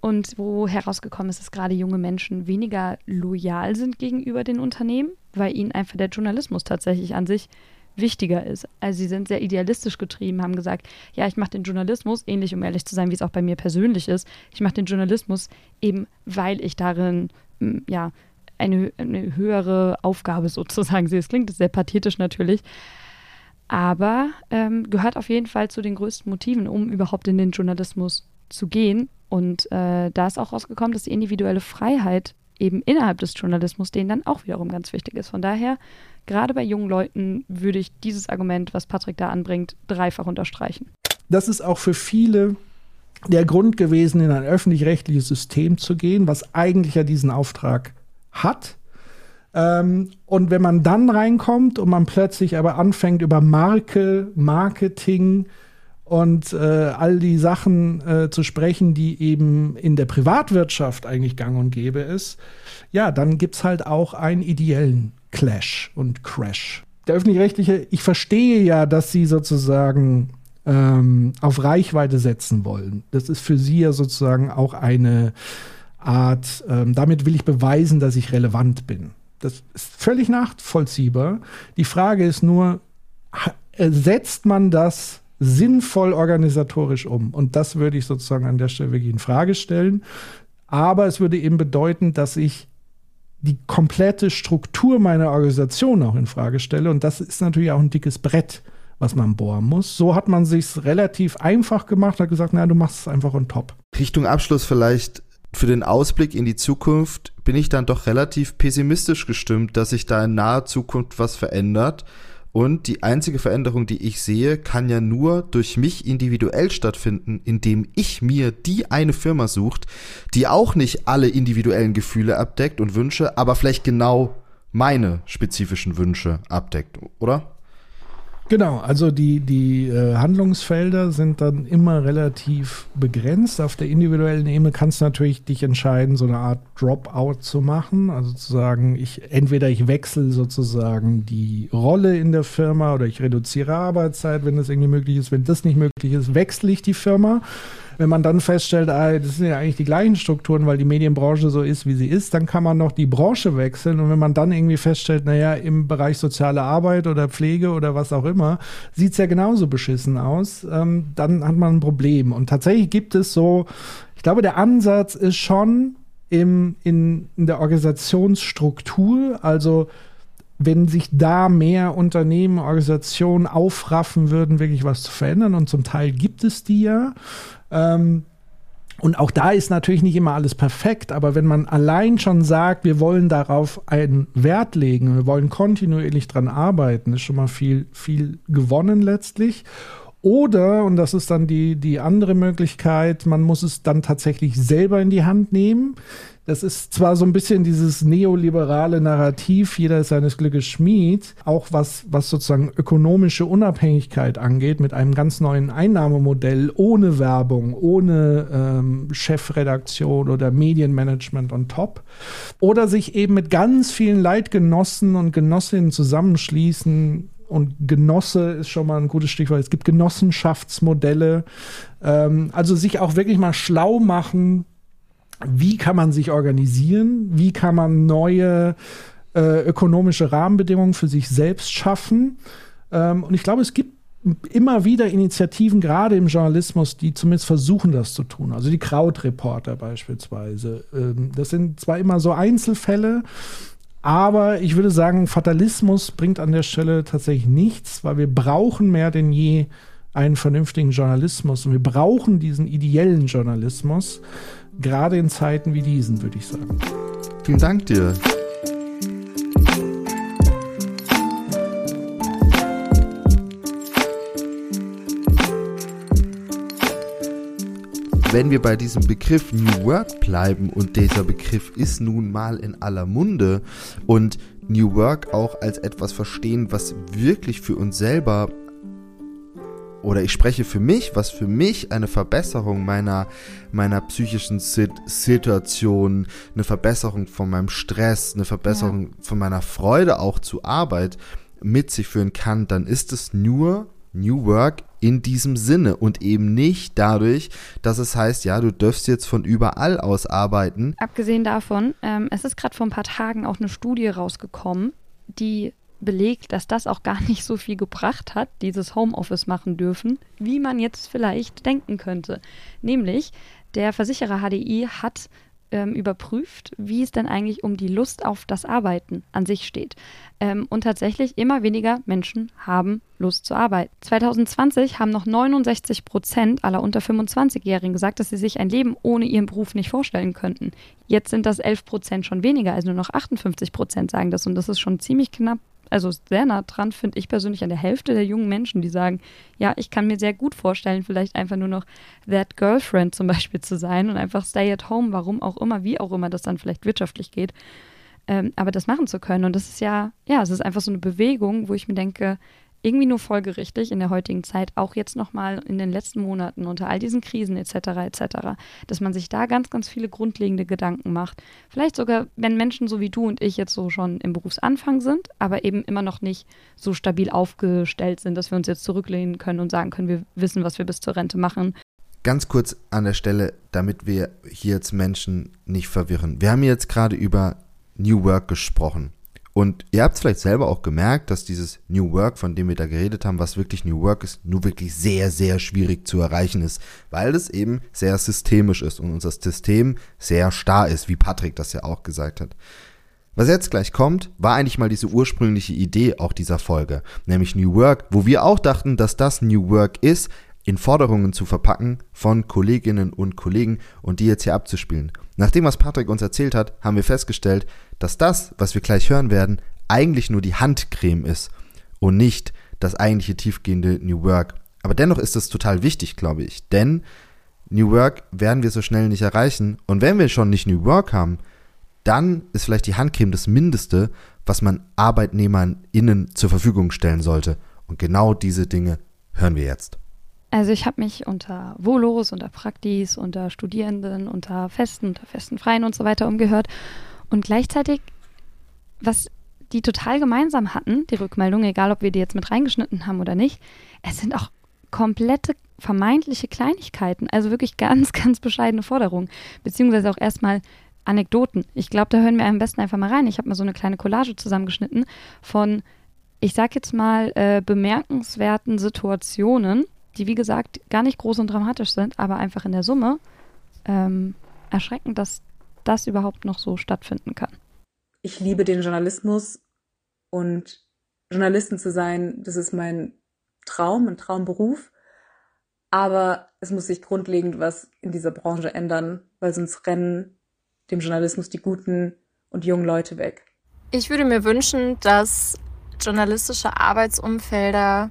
Und wo herausgekommen ist, dass gerade junge Menschen weniger loyal sind gegenüber den Unternehmen, weil ihnen einfach der Journalismus tatsächlich an sich wichtiger ist. Also sie sind sehr idealistisch getrieben, haben gesagt, ja, ich mache den Journalismus, ähnlich um ehrlich zu sein, wie es auch bei mir persönlich ist, ich mache den Journalismus eben, weil ich darin, ja, eine, eine höhere Aufgabe sozusagen sehe. Es klingt sehr pathetisch natürlich, aber ähm, gehört auf jeden Fall zu den größten Motiven, um überhaupt in den Journalismus zu gehen. Und äh, da ist auch rausgekommen, dass die individuelle Freiheit eben innerhalb des Journalismus denen dann auch wiederum ganz wichtig ist. Von daher, gerade bei jungen Leuten würde ich dieses Argument, was Patrick da anbringt, dreifach unterstreichen. Das ist auch für viele der Grund gewesen, in ein öffentlich-rechtliches System zu gehen, was eigentlich ja diesen Auftrag hat. Ähm, und wenn man dann reinkommt und man plötzlich aber anfängt über Marke, Marketing und äh, all die Sachen äh, zu sprechen, die eben in der Privatwirtschaft eigentlich gang und gäbe ist, ja, dann gibt es halt auch einen ideellen Clash und Crash. Der öffentlich-rechtliche, ich verstehe ja, dass sie sozusagen ähm, auf Reichweite setzen wollen. Das ist für sie ja sozusagen auch eine Art, ähm, damit will ich beweisen, dass ich relevant bin. Das ist völlig nachvollziehbar. Die Frage ist nur, setzt man das sinnvoll organisatorisch um? Und das würde ich sozusagen an der Stelle wirklich in Frage stellen. Aber es würde eben bedeuten, dass ich die komplette Struktur meiner Organisation auch in Frage stelle. Und das ist natürlich auch ein dickes Brett was man bohren muss. So hat man sich relativ einfach gemacht, hat gesagt, na, du machst es einfach on top. Richtung Abschluss vielleicht für den Ausblick in die Zukunft bin ich dann doch relativ pessimistisch gestimmt, dass sich da in naher Zukunft was verändert. Und die einzige Veränderung, die ich sehe, kann ja nur durch mich individuell stattfinden, indem ich mir die eine Firma sucht, die auch nicht alle individuellen Gefühle abdeckt und Wünsche, aber vielleicht genau meine spezifischen Wünsche abdeckt, oder? Genau, also die, die äh, Handlungsfelder sind dann immer relativ begrenzt. Auf der individuellen Ebene kannst du natürlich dich entscheiden, so eine Art Dropout zu machen. Also zu sagen, ich entweder ich wechsle sozusagen die Rolle in der Firma oder ich reduziere Arbeitszeit, wenn das irgendwie möglich ist. Wenn das nicht möglich ist, wechsle ich die Firma. Wenn man dann feststellt, ah, das sind ja eigentlich die gleichen Strukturen, weil die Medienbranche so ist, wie sie ist, dann kann man noch die Branche wechseln. Und wenn man dann irgendwie feststellt, naja, im Bereich soziale Arbeit oder Pflege oder was auch immer, sieht es ja genauso beschissen aus, ähm, dann hat man ein Problem. Und tatsächlich gibt es so, ich glaube, der Ansatz ist schon im, in, in der Organisationsstruktur, also wenn sich da mehr Unternehmen, Organisationen aufraffen würden, wirklich was zu verändern, und zum Teil gibt es die ja, ähm, und auch da ist natürlich nicht immer alles perfekt, aber wenn man allein schon sagt, wir wollen darauf einen Wert legen, wir wollen kontinuierlich dran arbeiten, ist schon mal viel, viel gewonnen letztlich. Oder, und das ist dann die, die andere Möglichkeit, man muss es dann tatsächlich selber in die Hand nehmen. Das ist zwar so ein bisschen dieses neoliberale Narrativ, jeder ist seines Glückes Schmied, auch was, was sozusagen ökonomische Unabhängigkeit angeht, mit einem ganz neuen Einnahmemodell ohne Werbung, ohne ähm, Chefredaktion oder Medienmanagement on top. Oder sich eben mit ganz vielen Leitgenossen und Genossinnen zusammenschließen, und Genosse ist schon mal ein gutes Stichwort. Es gibt Genossenschaftsmodelle. Ähm, also sich auch wirklich mal schlau machen, wie kann man sich organisieren, wie kann man neue äh, ökonomische Rahmenbedingungen für sich selbst schaffen. Ähm, und ich glaube, es gibt immer wieder Initiativen, gerade im Journalismus, die zumindest versuchen, das zu tun. Also die Krautreporter beispielsweise. Ähm, das sind zwar immer so Einzelfälle, aber ich würde sagen, Fatalismus bringt an der Stelle tatsächlich nichts, weil wir brauchen mehr denn je einen vernünftigen Journalismus und wir brauchen diesen ideellen Journalismus gerade in Zeiten wie diesen, würde ich sagen. Vielen Dank dir. wenn wir bei diesem Begriff New Work bleiben und dieser Begriff ist nun mal in aller Munde und New Work auch als etwas verstehen, was wirklich für uns selber oder ich spreche für mich, was für mich eine Verbesserung meiner, meiner psychischen Sit Situation, eine Verbesserung von meinem Stress, eine Verbesserung ja. von meiner Freude auch zur Arbeit mit sich führen kann, dann ist es nur New Work in diesem Sinne und eben nicht dadurch, dass es heißt, ja, du dürfst jetzt von überall aus arbeiten. Abgesehen davon, ähm, es ist gerade vor ein paar Tagen auch eine Studie rausgekommen, die belegt, dass das auch gar [LAUGHS] nicht so viel gebracht hat, dieses Homeoffice machen dürfen, wie man jetzt vielleicht denken könnte. Nämlich, der Versicherer HDI hat ähm, überprüft, wie es denn eigentlich um die Lust auf das Arbeiten an sich steht. Ähm, und tatsächlich immer weniger Menschen haben Lust zu arbeiten. 2020 haben noch 69 Prozent aller unter 25-Jährigen gesagt, dass sie sich ein Leben ohne ihren Beruf nicht vorstellen könnten. Jetzt sind das 11 Prozent schon weniger, also nur noch 58 Prozent sagen das. Und das ist schon ziemlich knapp also sehr nah dran, finde ich persönlich, an der Hälfte der jungen Menschen, die sagen, ja, ich kann mir sehr gut vorstellen, vielleicht einfach nur noch that girlfriend zum Beispiel zu sein und einfach stay at home, warum auch immer, wie auch immer das dann vielleicht wirtschaftlich geht. Ähm, aber das machen zu können. Und das ist ja, ja, es ist einfach so eine Bewegung, wo ich mir denke, irgendwie nur folgerichtig in der heutigen Zeit, auch jetzt nochmal in den letzten Monaten unter all diesen Krisen etc. etc., dass man sich da ganz, ganz viele grundlegende Gedanken macht. Vielleicht sogar, wenn Menschen so wie du und ich jetzt so schon im Berufsanfang sind, aber eben immer noch nicht so stabil aufgestellt sind, dass wir uns jetzt zurücklehnen können und sagen können, wir wissen, was wir bis zur Rente machen. Ganz kurz an der Stelle, damit wir hier jetzt Menschen nicht verwirren. Wir haben jetzt gerade über New Work gesprochen. Und ihr habt es vielleicht selber auch gemerkt, dass dieses New Work, von dem wir da geredet haben, was wirklich New Work ist, nur wirklich sehr, sehr schwierig zu erreichen ist, weil es eben sehr systemisch ist und unser System sehr starr ist, wie Patrick das ja auch gesagt hat. Was jetzt gleich kommt, war eigentlich mal diese ursprüngliche Idee auch dieser Folge, nämlich New Work, wo wir auch dachten, dass das New Work ist, in Forderungen zu verpacken von Kolleginnen und Kollegen und die jetzt hier abzuspielen. Nach dem, was Patrick uns erzählt hat, haben wir festgestellt, dass das, was wir gleich hören werden, eigentlich nur die Handcreme ist und nicht das eigentliche tiefgehende New Work. Aber dennoch ist es total wichtig, glaube ich, denn New Work werden wir so schnell nicht erreichen und wenn wir schon nicht New Work haben, dann ist vielleicht die Handcreme das Mindeste, was man ArbeitnehmerInnen zur Verfügung stellen sollte. Und genau diese Dinge hören wir jetzt. Also ich habe mich unter Volos, unter Praktis, unter Studierenden, unter Festen, unter Festen Freien und so weiter umgehört. Und gleichzeitig, was die total gemeinsam hatten, die Rückmeldung, egal ob wir die jetzt mit reingeschnitten haben oder nicht, es sind auch komplette vermeintliche Kleinigkeiten, also wirklich ganz, [LAUGHS] ganz bescheidene Forderungen, beziehungsweise auch erstmal Anekdoten. Ich glaube, da hören wir am besten einfach mal rein. Ich habe mal so eine kleine Collage zusammengeschnitten von, ich sag jetzt mal, äh, bemerkenswerten Situationen, die wie gesagt gar nicht groß und dramatisch sind, aber einfach in der Summe ähm, erschreckend, dass das überhaupt noch so stattfinden kann. Ich liebe den Journalismus und Journalistin zu sein, das ist mein Traum, ein Traumberuf. Aber es muss sich grundlegend was in dieser Branche ändern, weil sonst rennen dem Journalismus die guten und jungen Leute weg. Ich würde mir wünschen, dass journalistische Arbeitsumfelder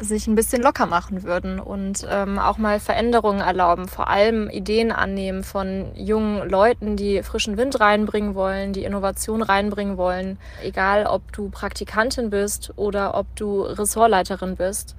sich ein bisschen locker machen würden und ähm, auch mal Veränderungen erlauben, vor allem Ideen annehmen von jungen Leuten, die frischen Wind reinbringen wollen, die Innovation reinbringen wollen, egal ob du Praktikantin bist oder ob du Ressortleiterin bist.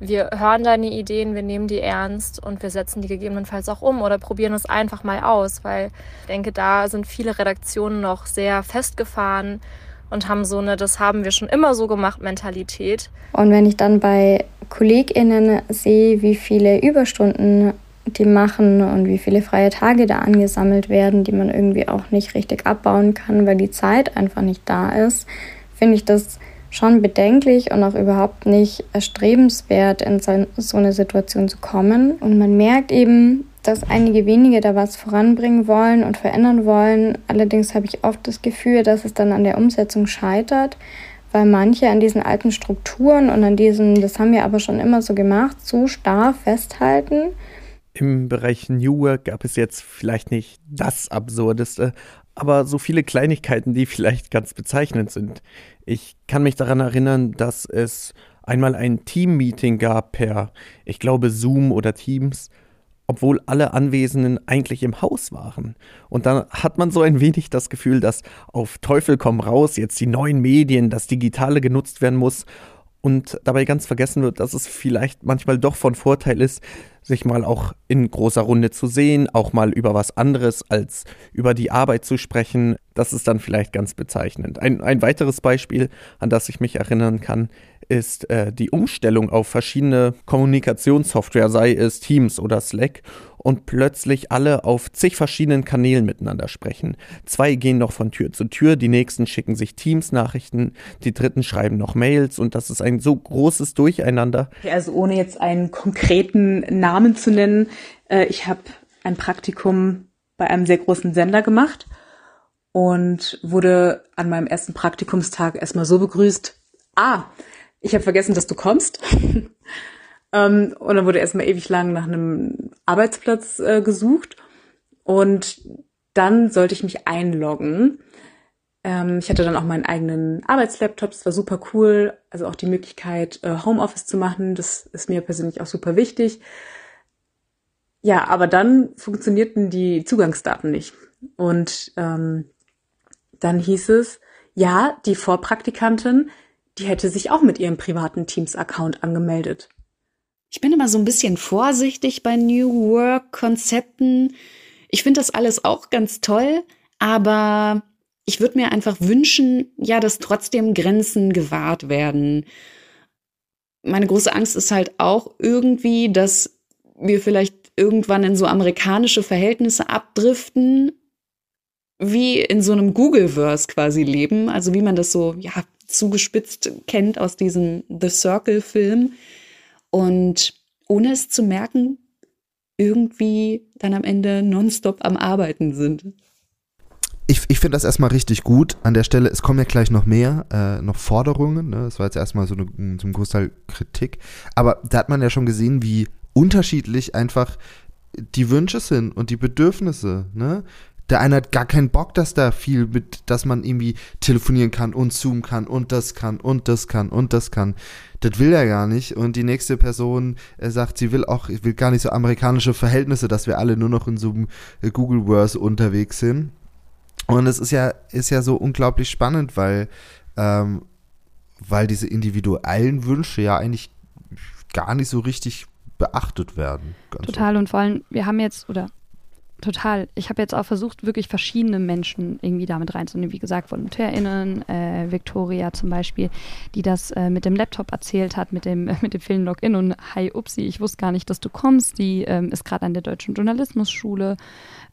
Wir hören deine Ideen, wir nehmen die ernst und wir setzen die gegebenenfalls auch um oder probieren es einfach mal aus, weil ich denke, da sind viele Redaktionen noch sehr festgefahren und haben so eine, das haben wir schon immer so gemacht, Mentalität. Und wenn ich dann bei KollegInnen sehe, wie viele Überstunden die machen und wie viele freie Tage da angesammelt werden, die man irgendwie auch nicht richtig abbauen kann, weil die Zeit einfach nicht da ist, finde ich das schon bedenklich und auch überhaupt nicht erstrebenswert, in so eine Situation zu kommen. Und man merkt eben, dass einige wenige da was voranbringen wollen und verändern wollen. Allerdings habe ich oft das Gefühl, dass es dann an der Umsetzung scheitert, weil manche an diesen alten Strukturen und an diesen, das haben wir aber schon immer so gemacht, zu starr festhalten. Im Bereich New Work gab es jetzt vielleicht nicht das Absurdeste, aber so viele Kleinigkeiten, die vielleicht ganz bezeichnend sind. Ich kann mich daran erinnern, dass es einmal ein Team-Meeting gab per, ich glaube, Zoom oder Teams, obwohl alle Anwesenden eigentlich im Haus waren. Und dann hat man so ein wenig das Gefühl, dass auf Teufel komm raus jetzt die neuen Medien, das Digitale genutzt werden muss und dabei ganz vergessen wird, dass es vielleicht manchmal doch von Vorteil ist, sich mal auch in großer Runde zu sehen, auch mal über was anderes als über die Arbeit zu sprechen. Das ist dann vielleicht ganz bezeichnend. Ein, ein weiteres Beispiel, an das ich mich erinnern kann, ist äh, die Umstellung auf verschiedene Kommunikationssoftware, sei es Teams oder Slack, und plötzlich alle auf zig verschiedenen Kanälen miteinander sprechen. Zwei gehen noch von Tür zu Tür, die nächsten schicken sich Teams-Nachrichten, die dritten schreiben noch Mails und das ist ein so großes Durcheinander. Also ohne jetzt einen konkreten Namen zu nennen, äh, ich habe ein Praktikum bei einem sehr großen Sender gemacht und wurde an meinem ersten Praktikumstag erstmal so begrüßt, ah, ich habe vergessen, dass du kommst. [LAUGHS] ähm, und dann wurde erstmal ewig lang nach einem Arbeitsplatz äh, gesucht und dann sollte ich mich einloggen. Ähm, ich hatte dann auch meinen eigenen Arbeitslaptop, das war super cool. Also auch die Möglichkeit, äh, Homeoffice zu machen, das ist mir persönlich auch super wichtig. Ja, aber dann funktionierten die Zugangsdaten nicht. Und ähm, dann hieß es, ja, die Vorpraktikantin, die hätte sich auch mit ihrem privaten Teams-Account angemeldet. Ich bin immer so ein bisschen vorsichtig bei New Work-Konzepten. Ich finde das alles auch ganz toll, aber ich würde mir einfach wünschen, ja, dass trotzdem Grenzen gewahrt werden. Meine große Angst ist halt auch irgendwie, dass wir vielleicht irgendwann in so amerikanische Verhältnisse abdriften, wie in so einem Google-Verse quasi leben, also wie man das so, ja, zugespitzt kennt aus diesem The Circle-Film. Und ohne es zu merken, irgendwie dann am Ende nonstop am Arbeiten sind. Ich, ich finde das erstmal richtig gut. An der Stelle, es kommen ja gleich noch mehr, äh, noch Forderungen. Ne? Das war jetzt erstmal so eine, zum Großteil Kritik. Aber da hat man ja schon gesehen, wie unterschiedlich einfach die Wünsche sind und die Bedürfnisse. Ne? Der eine hat gar keinen Bock, dass da viel mit, dass man irgendwie telefonieren kann und zoomen kann und das kann und das kann und das kann. Das will er gar nicht. Und die nächste Person äh, sagt, sie will auch, will gar nicht so amerikanische Verhältnisse, dass wir alle nur noch in so einem äh, Google Verse unterwegs sind. Und es ist ja, ist ja so unglaublich spannend, weil, ähm, weil diese individuellen Wünsche ja eigentlich gar nicht so richtig beachtet werden. Total so. und vor allem, wir haben jetzt, oder total, ich habe jetzt auch versucht, wirklich verschiedene Menschen irgendwie damit reinzunehmen. Wie gesagt, VolontärInnen, äh, Victoria zum Beispiel, die das äh, mit dem Laptop erzählt hat, mit dem, äh, [LAUGHS] mit dem vielen Login und hi, upsi, ich wusste gar nicht, dass du kommst. Die ähm, ist gerade an der Deutschen Journalismusschule,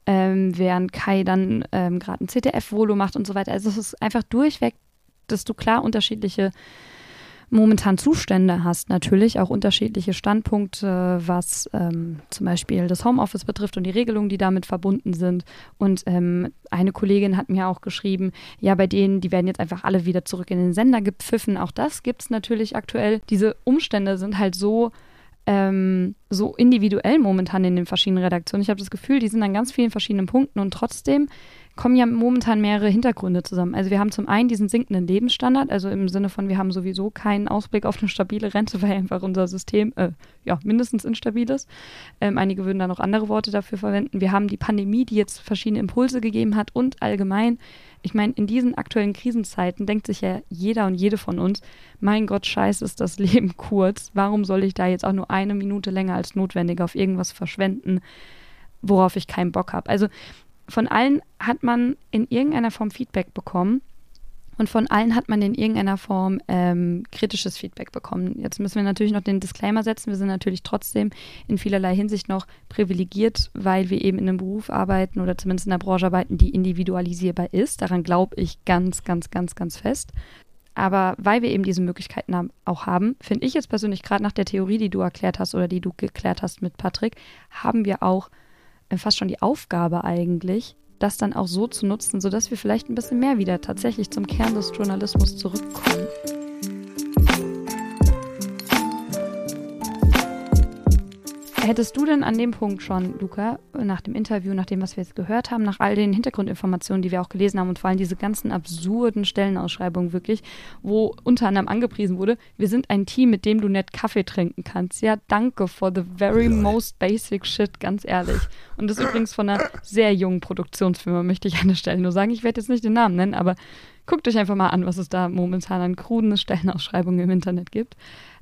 ähm, während Kai dann ähm, gerade ein CTF-Volo macht und so weiter. Also es ist einfach durchweg, dass du klar unterschiedliche momentan Zustände hast, natürlich auch unterschiedliche Standpunkte, was ähm, zum Beispiel das Homeoffice betrifft und die Regelungen, die damit verbunden sind. Und ähm, eine Kollegin hat mir auch geschrieben, ja, bei denen, die werden jetzt einfach alle wieder zurück in den Sender gepfiffen. Auch das gibt es natürlich aktuell. Diese Umstände sind halt so ähm, so individuell momentan in den verschiedenen Redaktionen. Ich habe das Gefühl, die sind an ganz vielen verschiedenen Punkten und trotzdem kommen ja momentan mehrere Hintergründe zusammen. Also wir haben zum einen diesen sinkenden Lebensstandard, also im Sinne von, wir haben sowieso keinen Ausblick auf eine stabile Rente, [LAUGHS] weil einfach unser System äh, ja mindestens instabil ist. Ähm, einige würden da noch andere Worte dafür verwenden. Wir haben die Pandemie, die jetzt verschiedene Impulse gegeben hat und allgemein, ich meine, in diesen aktuellen Krisenzeiten denkt sich ja jeder und jede von uns, mein Gott, scheiße ist das [LAUGHS] Leben kurz. Warum soll ich da jetzt auch nur eine Minute länger als notwendig auf irgendwas verschwenden? worauf ich keinen Bock habe. Also von allen hat man in irgendeiner Form Feedback bekommen. Und von allen hat man in irgendeiner Form ähm, kritisches Feedback bekommen. Jetzt müssen wir natürlich noch den Disclaimer setzen. Wir sind natürlich trotzdem in vielerlei Hinsicht noch privilegiert, weil wir eben in einem Beruf arbeiten oder zumindest in einer Branche arbeiten, die individualisierbar ist. Daran glaube ich ganz, ganz, ganz, ganz fest. Aber weil wir eben diese Möglichkeiten auch haben, finde ich jetzt persönlich gerade nach der Theorie, die du erklärt hast oder die du geklärt hast mit Patrick, haben wir auch fast schon die Aufgabe eigentlich, das dann auch so zu nutzen, sodass wir vielleicht ein bisschen mehr wieder tatsächlich zum Kern des Journalismus zurückkommen. Hättest du denn an dem Punkt schon, Luca, nach dem Interview, nach dem, was wir jetzt gehört haben, nach all den Hintergrundinformationen, die wir auch gelesen haben und vor allem diese ganzen absurden Stellenausschreibungen wirklich, wo unter anderem angepriesen wurde, wir sind ein Team, mit dem du nett Kaffee trinken kannst. Ja, danke for the very most basic shit, ganz ehrlich. Und das ist übrigens von einer sehr jungen Produktionsfirma, möchte ich an der Stelle nur sagen. Ich werde jetzt nicht den Namen nennen, aber guckt euch einfach mal an, was es da momentan an kruden Stellenausschreibungen im Internet gibt.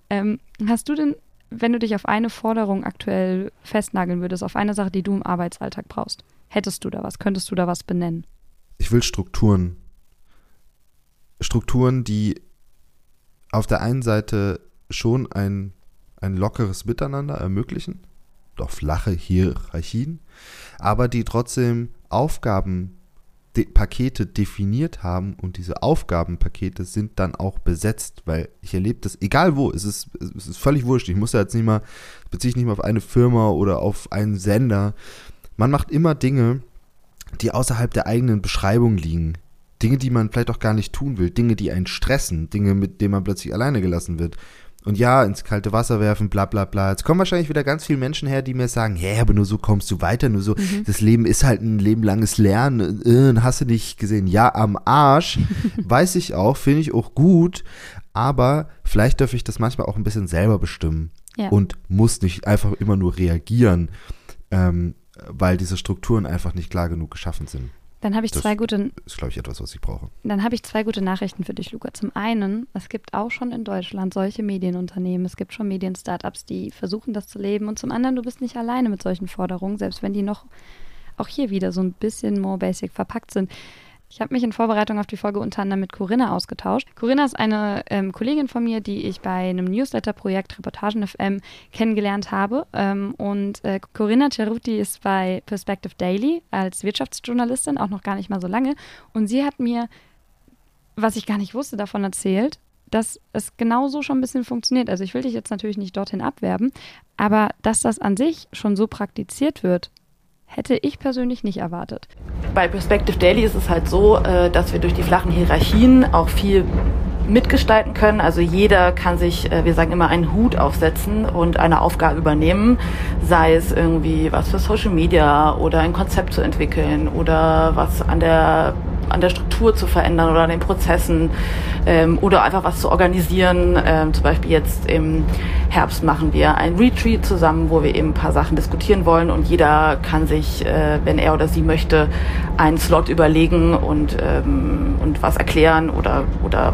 Ähm, hast du denn wenn du dich auf eine Forderung aktuell festnageln würdest, auf eine Sache, die du im Arbeitsalltag brauchst, hättest du da was? Könntest du da was benennen? Ich will Strukturen. Strukturen, die auf der einen Seite schon ein, ein lockeres Miteinander ermöglichen, doch flache Hierarchien, aber die trotzdem Aufgaben De Pakete definiert haben und diese Aufgabenpakete sind dann auch besetzt, weil ich erlebe das, egal wo, es ist, es ist völlig wurscht. Ich muss ja jetzt nicht mal, beziehe ich nicht mal auf eine Firma oder auf einen Sender. Man macht immer Dinge, die außerhalb der eigenen Beschreibung liegen. Dinge, die man vielleicht auch gar nicht tun will, Dinge, die einen stressen, Dinge, mit denen man plötzlich alleine gelassen wird. Und ja, ins kalte Wasser werfen, bla bla bla. Jetzt kommen wahrscheinlich wieder ganz viele Menschen her, die mir sagen, hä, aber nur so kommst du weiter, nur so, mhm. das Leben ist halt ein lebenlanges Lernen, äh, hast du nicht gesehen. Ja, am Arsch, [LAUGHS] weiß ich auch, finde ich auch gut, aber vielleicht dürfe ich das manchmal auch ein bisschen selber bestimmen ja. und muss nicht einfach immer nur reagieren, ähm, weil diese Strukturen einfach nicht klar genug geschaffen sind. Dann habe ich das zwei gute. Ist, glaube ich, etwas, was ich brauche. Dann habe ich zwei gute Nachrichten für dich, Luca. Zum einen, es gibt auch schon in Deutschland solche Medienunternehmen. Es gibt schon Medien-Startups, die versuchen, das zu leben. Und zum anderen, du bist nicht alleine mit solchen Forderungen, selbst wenn die noch auch hier wieder so ein bisschen more basic verpackt sind. Ich habe mich in Vorbereitung auf die Folge unter anderem mit Corinna ausgetauscht. Corinna ist eine ähm, Kollegin von mir, die ich bei einem Newsletter-Projekt Reportagen FM kennengelernt habe. Ähm, und äh, Corinna Ceruti ist bei Perspective Daily als Wirtschaftsjournalistin, auch noch gar nicht mal so lange. Und sie hat mir, was ich gar nicht wusste, davon erzählt, dass es genauso schon ein bisschen funktioniert. Also ich will dich jetzt natürlich nicht dorthin abwerben, aber dass das an sich schon so praktiziert wird, hätte ich persönlich nicht erwartet. Bei Perspective Daily ist es halt so, äh, dass wir durch die flachen Hierarchien auch viel mitgestalten können. Also jeder kann sich, äh, wir sagen immer, einen Hut aufsetzen und eine Aufgabe übernehmen, sei es irgendwie was für Social Media oder ein Konzept zu entwickeln oder was an der an der Struktur zu verändern oder an den Prozessen ähm, oder einfach was zu organisieren. Ähm, zum Beispiel jetzt im Herbst machen wir ein Retreat zusammen, wo wir eben ein paar Sachen diskutieren wollen und jeder kann sich, äh, wenn er oder sie möchte, einen Slot überlegen und, ähm, und was erklären oder, oder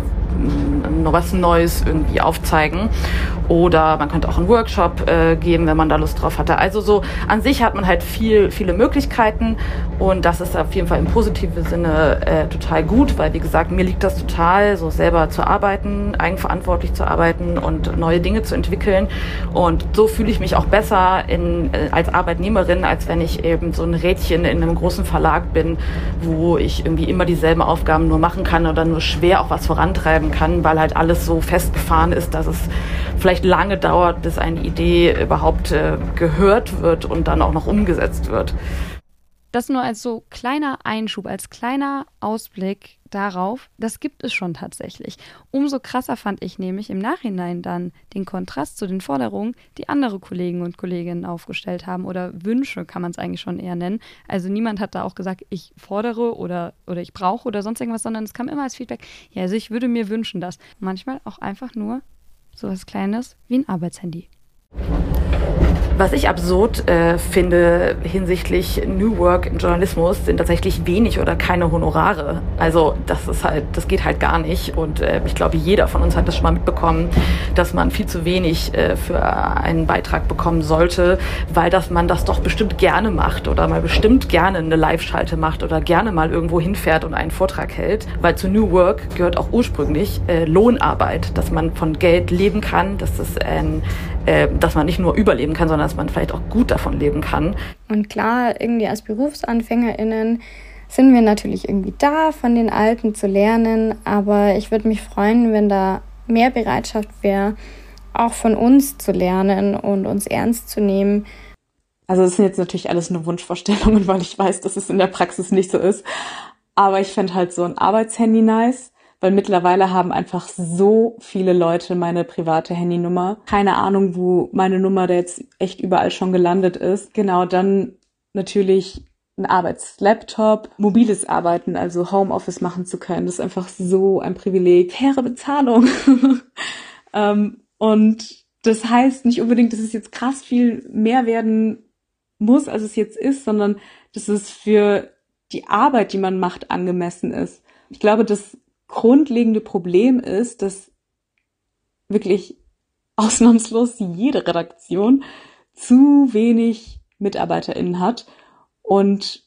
noch was Neues irgendwie aufzeigen. Oder man könnte auch einen Workshop äh, geben, wenn man da Lust drauf hatte. Also so an sich hat man halt viel, viele Möglichkeiten und das ist auf jeden Fall im positiven Sinne äh, total gut, weil wie gesagt, mir liegt das total, so selber zu arbeiten, eigenverantwortlich zu arbeiten und neue Dinge zu entwickeln. Und so fühle ich mich auch besser in, äh, als Arbeitnehmerin, als wenn ich eben so ein Rädchen in einem großen Verlag bin, wo ich irgendwie immer dieselben Aufgaben nur machen kann oder nur schwer auch was vorantreiben kann, weil halt alles so festgefahren ist, dass es vielleicht lange dauert, bis eine Idee überhaupt äh, gehört wird und dann auch noch umgesetzt wird. Das nur als so kleiner Einschub, als kleiner Ausblick darauf, das gibt es schon tatsächlich. Umso krasser fand ich nämlich im Nachhinein dann den Kontrast zu den Forderungen, die andere Kollegen und Kolleginnen aufgestellt haben oder Wünsche kann man es eigentlich schon eher nennen. Also niemand hat da auch gesagt, ich fordere oder, oder ich brauche oder sonst irgendwas, sondern es kam immer als Feedback, ja, also ich würde mir wünschen, dass manchmal auch einfach nur so was Kleines wie ein Arbeitshandy. Was ich absurd äh, finde hinsichtlich New Work im Journalismus sind tatsächlich wenig oder keine Honorare. Also das ist halt, das geht halt gar nicht. Und äh, ich glaube, jeder von uns hat das schon mal mitbekommen, dass man viel zu wenig äh, für einen Beitrag bekommen sollte, weil dass man das doch bestimmt gerne macht oder mal bestimmt gerne eine Live-Schalte macht oder gerne mal irgendwo hinfährt und einen Vortrag hält. Weil zu New Work gehört auch ursprünglich äh, Lohnarbeit, dass man von Geld leben kann, dass das ein äh, dass man nicht nur überleben kann, sondern dass man vielleicht auch gut davon leben kann. Und klar, irgendwie als BerufsanfängerInnen sind wir natürlich irgendwie da, von den Alten zu lernen, aber ich würde mich freuen, wenn da mehr Bereitschaft wäre, auch von uns zu lernen und uns ernst zu nehmen. Also das sind jetzt natürlich alles nur Wunschvorstellungen, [LAUGHS] weil ich weiß, dass es in der Praxis nicht so ist. Aber ich fände halt so ein Arbeitshandy nice weil mittlerweile haben einfach so viele Leute meine private Handynummer. Keine Ahnung, wo meine Nummer da jetzt echt überall schon gelandet ist. Genau, dann natürlich ein Arbeitslaptop, mobiles Arbeiten, also Homeoffice machen zu können. Das ist einfach so ein Privileg. Faire Bezahlung. [LAUGHS] ähm, und das heißt nicht unbedingt, dass es jetzt krass viel mehr werden muss, als es jetzt ist, sondern dass es für die Arbeit, die man macht, angemessen ist. Ich glaube, dass grundlegende Problem ist, dass wirklich ausnahmslos jede Redaktion zu wenig MitarbeiterInnen hat und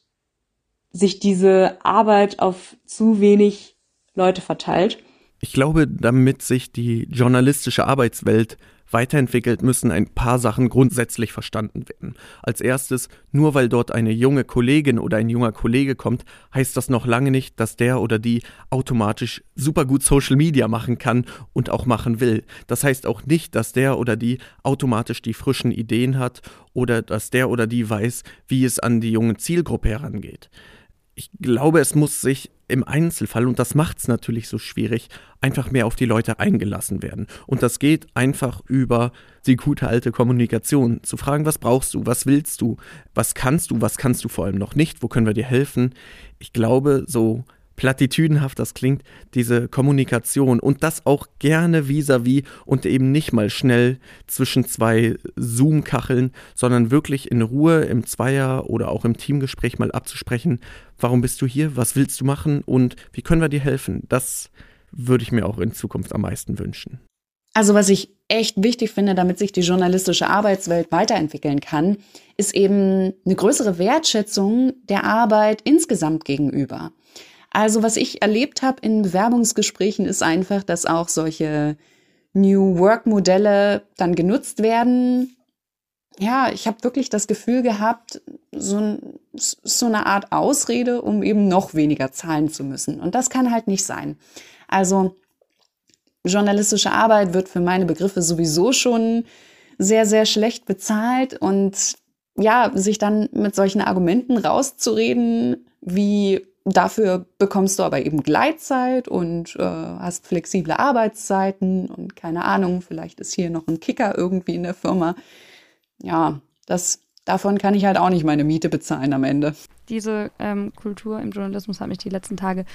sich diese Arbeit auf zu wenig Leute verteilt. Ich glaube, damit sich die journalistische Arbeitswelt weiterentwickelt, müssen ein paar Sachen grundsätzlich verstanden werden. Als erstes, nur weil dort eine junge Kollegin oder ein junger Kollege kommt, heißt das noch lange nicht, dass der oder die automatisch super gut Social Media machen kann und auch machen will. Das heißt auch nicht, dass der oder die automatisch die frischen Ideen hat oder dass der oder die weiß, wie es an die junge Zielgruppe herangeht. Ich glaube, es muss sich im Einzelfall, und das macht es natürlich so schwierig, einfach mehr auf die Leute eingelassen werden. Und das geht einfach über die gute alte Kommunikation. Zu fragen, was brauchst du, was willst du, was kannst du, was kannst du vor allem noch nicht, wo können wir dir helfen. Ich glaube, so platitüdenhaft das klingt, diese Kommunikation und das auch gerne vis-à-vis -vis und eben nicht mal schnell zwischen zwei Zoom-Kacheln, sondern wirklich in Ruhe im Zweier- oder auch im Teamgespräch mal abzusprechen, warum bist du hier, was willst du machen und wie können wir dir helfen. Das würde ich mir auch in Zukunft am meisten wünschen. Also was ich echt wichtig finde, damit sich die journalistische Arbeitswelt weiterentwickeln kann, ist eben eine größere Wertschätzung der Arbeit insgesamt gegenüber. Also was ich erlebt habe in Bewerbungsgesprächen ist einfach, dass auch solche New Work Modelle dann genutzt werden. Ja, ich habe wirklich das Gefühl gehabt, so, so eine Art Ausrede, um eben noch weniger zahlen zu müssen. Und das kann halt nicht sein. Also journalistische Arbeit wird für meine Begriffe sowieso schon sehr, sehr schlecht bezahlt und ja, sich dann mit solchen Argumenten rauszureden, wie Dafür bekommst du aber eben Gleitzeit und äh, hast flexible Arbeitszeiten und keine Ahnung, vielleicht ist hier noch ein Kicker irgendwie in der Firma. Ja, das, davon kann ich halt auch nicht meine Miete bezahlen am Ende. Diese ähm, Kultur im Journalismus hat mich die letzten Tage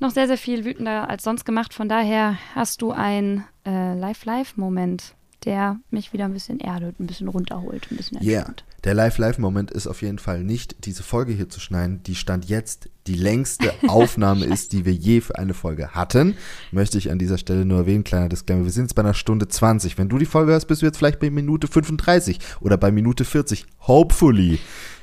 noch sehr, sehr viel wütender als sonst gemacht. Von daher hast du ein äh, Live-Live-Moment, der mich wieder ein bisschen erdet, ein bisschen runterholt, ein bisschen entspannt. Yeah. Der Live-Live-Moment ist auf jeden Fall nicht, diese Folge hier zu schneiden, die stand jetzt die längste [LAUGHS] Aufnahme ist, die wir je für eine Folge hatten. Möchte ich an dieser Stelle nur erwähnen, kleiner Disclaimer, wir sind jetzt bei einer Stunde 20. Wenn du die Folge hörst, bist du jetzt vielleicht bei Minute 35 oder bei Minute 40. Hopefully.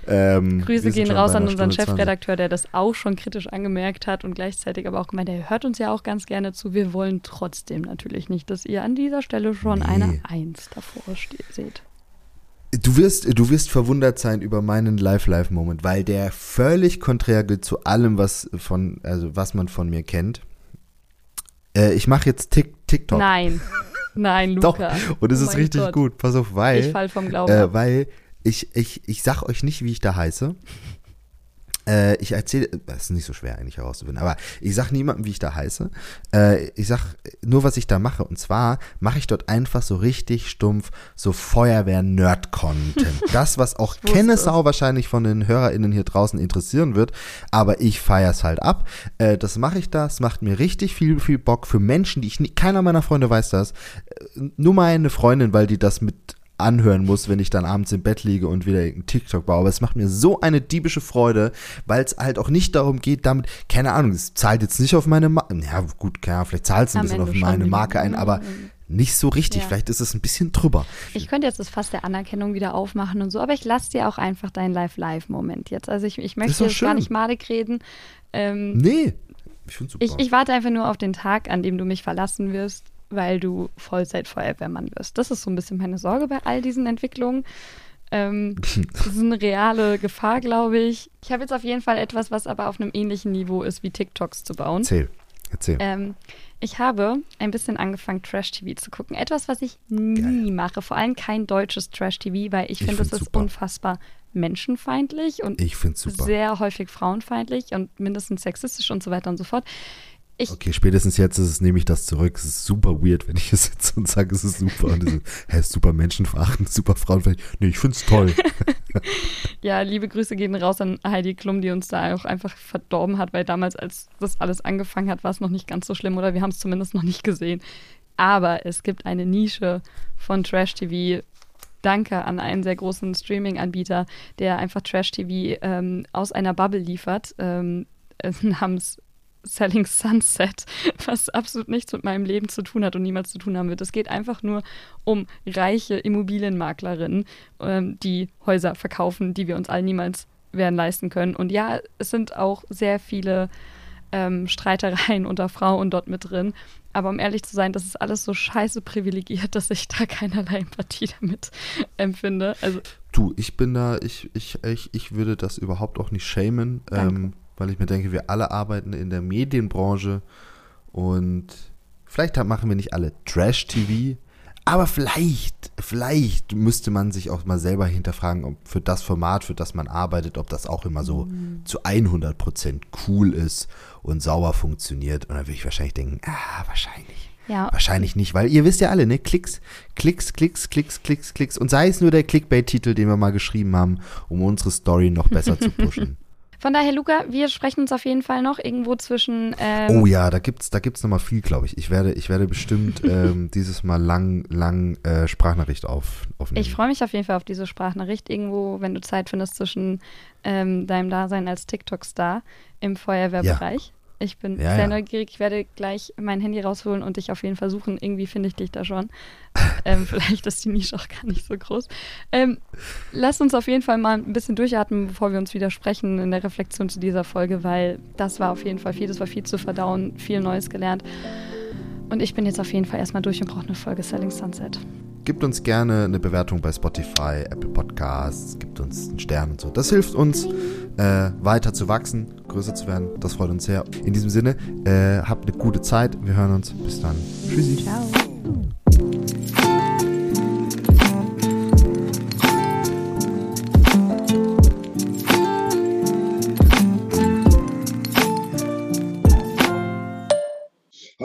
Ähm, Grüße gehen raus an unseren Chefredakteur, der das auch schon kritisch angemerkt hat und gleichzeitig aber auch gemeint, er hört uns ja auch ganz gerne zu. Wir wollen trotzdem natürlich nicht, dass ihr an dieser Stelle schon nee. eine Eins davor seht. Du wirst, du wirst verwundert sein über meinen Live-Live-Moment, weil der völlig konträr geht zu allem, was von, also was man von mir kennt. Äh, ich mache jetzt Tick, TikTok. Nein, [LAUGHS] nein, Luca. Doch, und es oh ist richtig Gott. gut. Pass auf, weil. Ich fall vom Glauben. Äh, weil ich, ich, ich sag euch nicht, wie ich da heiße. Äh, ich erzähle, das ist nicht so schwer eigentlich herauszufinden, aber ich sag niemandem, wie ich da heiße. Äh, ich sag nur, was ich da mache. Und zwar mache ich dort einfach so richtig stumpf so Feuerwehr-Nerd-Content. [LAUGHS] das, was auch Kennesau wahrscheinlich von den HörerInnen hier draußen interessieren wird, aber ich feier's halt ab. Äh, das mache ich da, es macht mir richtig viel, viel Bock für Menschen, die ich nie, keiner meiner Freunde weiß das. Äh, nur meine Freundin, weil die das mit anhören muss, wenn ich dann abends im Bett liege und wieder einen TikTok baue. Aber es macht mir so eine diebische Freude, weil es halt auch nicht darum geht, damit, keine Ahnung, es zahlt jetzt nicht auf meine Marke, ja gut, keine Ahnung, vielleicht zahlt es ein bisschen auf meine Marke ein, aber nicht so richtig. Ja. Vielleicht ist es ein bisschen drüber. Ich könnte jetzt das Fass der Anerkennung wieder aufmachen und so, aber ich lasse dir auch einfach deinen Live-Live-Moment jetzt. Also ich, ich möchte jetzt gar nicht malig reden. Ähm, nee, ich finde super. Ich, ich warte einfach nur auf den Tag, an dem du mich verlassen wirst weil du Vollzeit-Feuerwehrmann wirst. Das ist so ein bisschen meine Sorge bei all diesen Entwicklungen. Ähm, [LAUGHS] das ist eine reale Gefahr, glaube ich. Ich habe jetzt auf jeden Fall etwas, was aber auf einem ähnlichen Niveau ist, wie TikToks zu bauen. Erzähl. Erzähl. Ähm, ich habe ein bisschen angefangen, Trash-TV zu gucken. Etwas, was ich nie Geil. mache. Vor allem kein deutsches Trash-TV, weil ich, ich finde, es ist super. unfassbar menschenfeindlich und sehr häufig frauenfeindlich und mindestens sexistisch und so weiter und so fort. Ich okay, spätestens jetzt ist es, nehme ich das zurück. Es ist super weird, wenn ich es sitze und sage, es ist super. Und es [LAUGHS] hä, super menschenverachtend, super frauenfeindlich. Nee, ich finde es toll. [LAUGHS] ja, liebe Grüße gehen raus an Heidi Klum, die uns da auch einfach verdorben hat, weil damals, als das alles angefangen hat, war es noch nicht ganz so schlimm oder wir haben es zumindest noch nicht gesehen. Aber es gibt eine Nische von Trash-TV, Danke an einen sehr großen Streaming-Anbieter, der einfach Trash-TV ähm, aus einer Bubble liefert, ähm, [LAUGHS] namens Selling Sunset, [LAUGHS] was absolut nichts mit meinem Leben zu tun hat und niemals zu tun haben wird. Es geht einfach nur um reiche Immobilienmaklerinnen, ähm, die Häuser verkaufen, die wir uns all niemals werden leisten können. Und ja, es sind auch sehr viele ähm, Streitereien [LAUGHS] unter Frauen dort mit drin. Aber um ehrlich zu sein, das ist alles so scheiße privilegiert, [LAUGHS] dass ich da keinerlei Empathie damit empfinde. Also, du, ich bin da, ich, ich, ich, ich würde das überhaupt auch nicht schämen. Ähm, weil ich mir denke, wir alle arbeiten in der Medienbranche und vielleicht machen wir nicht alle Trash-TV, Aber vielleicht, vielleicht müsste man sich auch mal selber hinterfragen, ob für das Format, für das man arbeitet, ob das auch immer so mhm. zu 100 Prozent cool ist und sauber funktioniert. Und dann würde ich wahrscheinlich denken, ah, wahrscheinlich. Ja. Wahrscheinlich nicht, weil ihr wisst ja alle, ne? Klicks, Klicks, Klicks, Klicks, Klicks, Klicks. Und sei es nur der Clickbait-Titel, den wir mal geschrieben haben, um unsere Story noch besser zu pushen. [LAUGHS] Von daher, Luca, wir sprechen uns auf jeden Fall noch irgendwo zwischen. Ähm oh ja, da gibt's, da gibt's noch mal viel, glaube ich. Ich werde, ich werde bestimmt [LAUGHS] ähm, dieses Mal lang, lang äh, Sprachnachricht auf, aufnehmen. Ich freue mich auf jeden Fall auf diese Sprachnachricht irgendwo, wenn du Zeit findest zwischen ähm, deinem Dasein als TikTok-Star im Feuerwehrbereich. Ja. Ich bin ja, sehr ja. neugierig. Ich werde gleich mein Handy rausholen und dich auf jeden Fall suchen. Irgendwie finde ich dich da schon. [LAUGHS] ähm, vielleicht ist die Nische auch gar nicht so groß. Ähm, lass uns auf jeden Fall mal ein bisschen durchatmen, bevor wir uns widersprechen in der Reflexion zu dieser Folge, weil das war auf jeden Fall viel. Das war viel zu verdauen, viel Neues gelernt. Und ich bin jetzt auf jeden Fall erstmal durch und brauche eine Folge Selling Sunset. Gebt uns gerne eine Bewertung bei Spotify, Apple Podcasts, gibt uns einen Stern und so. Das hilft uns, äh, weiter zu wachsen, größer zu werden. Das freut uns sehr. In diesem Sinne, äh, habt eine gute Zeit. Wir hören uns. Bis dann. Tschüssi. Ciao.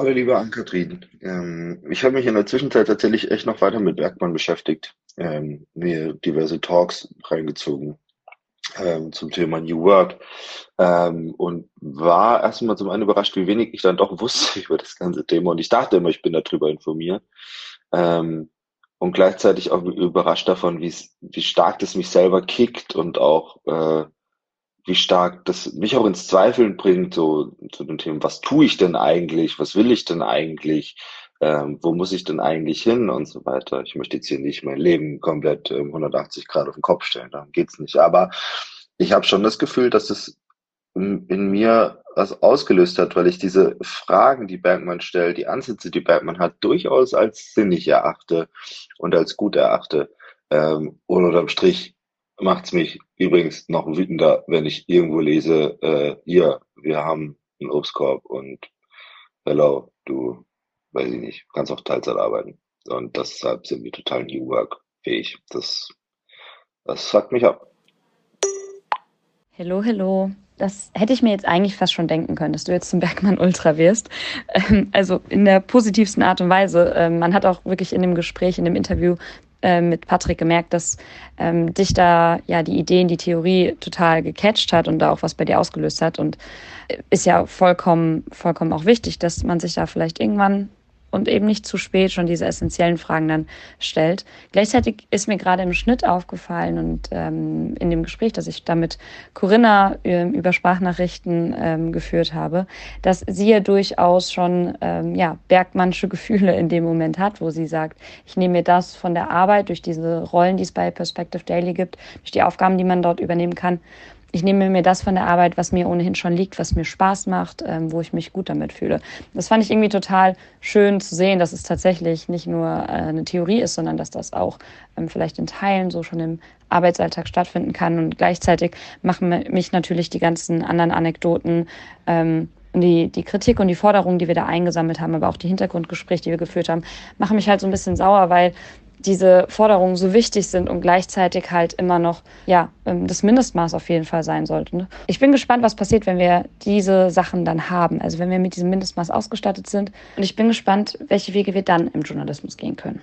Hallo, liebe Ann-Kathrin. Ähm, ich habe mich in der Zwischenzeit tatsächlich echt noch weiter mit Bergmann beschäftigt, ähm, mir diverse Talks reingezogen ähm, zum Thema New Work. Ähm, und war erstmal zum einen überrascht, wie wenig ich dann doch wusste [LAUGHS] über das ganze Thema. Und ich dachte immer, ich bin darüber informiert. Ähm, und gleichzeitig auch überrascht davon, wie stark das mich selber kickt und auch äh, wie stark das mich auch ins Zweifeln bringt, so zu den Themen, was tue ich denn eigentlich, was will ich denn eigentlich, ähm, wo muss ich denn eigentlich hin und so weiter. Ich möchte jetzt hier nicht mein Leben komplett ähm, 180 Grad auf den Kopf stellen, darum geht's nicht. Aber ich habe schon das Gefühl, dass es in, mir was ausgelöst hat, weil ich diese Fragen, die Bergmann stellt, die Ansätze, die Bergmann hat, durchaus als sinnig erachte und als gut erachte. Ähm, und unterm Strich macht's mich übrigens noch wütender, wenn ich irgendwo lese, äh, hier, wir haben einen Obstkorb und hello, du, weiß ich nicht, kannst auch Teilzeit arbeiten. Und deshalb sind wir total New Work fähig. Das, das fuckt mich ab. Hello, hello. Das hätte ich mir jetzt eigentlich fast schon denken können, dass du jetzt zum Bergmann Ultra wirst. Ähm, also in der positivsten Art und Weise. Ähm, man hat auch wirklich in dem Gespräch, in dem Interview äh, mit Patrick gemerkt, dass ähm, dich da ja die Ideen, die Theorie total gecatcht hat und da auch was bei dir ausgelöst hat. Und äh, ist ja vollkommen, vollkommen auch wichtig, dass man sich da vielleicht irgendwann und eben nicht zu spät schon diese essentiellen Fragen dann stellt. Gleichzeitig ist mir gerade im Schnitt aufgefallen und ähm, in dem Gespräch, das ich da mit Corinna äh, über Sprachnachrichten ähm, geführt habe, dass sie ja durchaus schon ähm, ja, Bergmannsche Gefühle in dem Moment hat, wo sie sagt, ich nehme mir das von der Arbeit durch diese Rollen, die es bei Perspective Daily gibt, durch die Aufgaben, die man dort übernehmen kann, ich nehme mir das von der Arbeit, was mir ohnehin schon liegt, was mir Spaß macht, ähm, wo ich mich gut damit fühle. Das fand ich irgendwie total schön zu sehen, dass es tatsächlich nicht nur äh, eine Theorie ist, sondern dass das auch ähm, vielleicht in Teilen so schon im Arbeitsalltag stattfinden kann. Und gleichzeitig machen mich natürlich die ganzen anderen Anekdoten ähm, die, die Kritik und die Forderungen, die wir da eingesammelt haben, aber auch die Hintergrundgespräche, die wir geführt haben, machen mich halt so ein bisschen sauer, weil diese Forderungen so wichtig sind und gleichzeitig halt immer noch ja ähm, das Mindestmaß auf jeden Fall sein sollten. Ne? Ich bin gespannt, was passiert, wenn wir diese Sachen dann haben, also wenn wir mit diesem Mindestmaß ausgestattet sind. Und ich bin gespannt, welche Wege wir dann im Journalismus gehen können.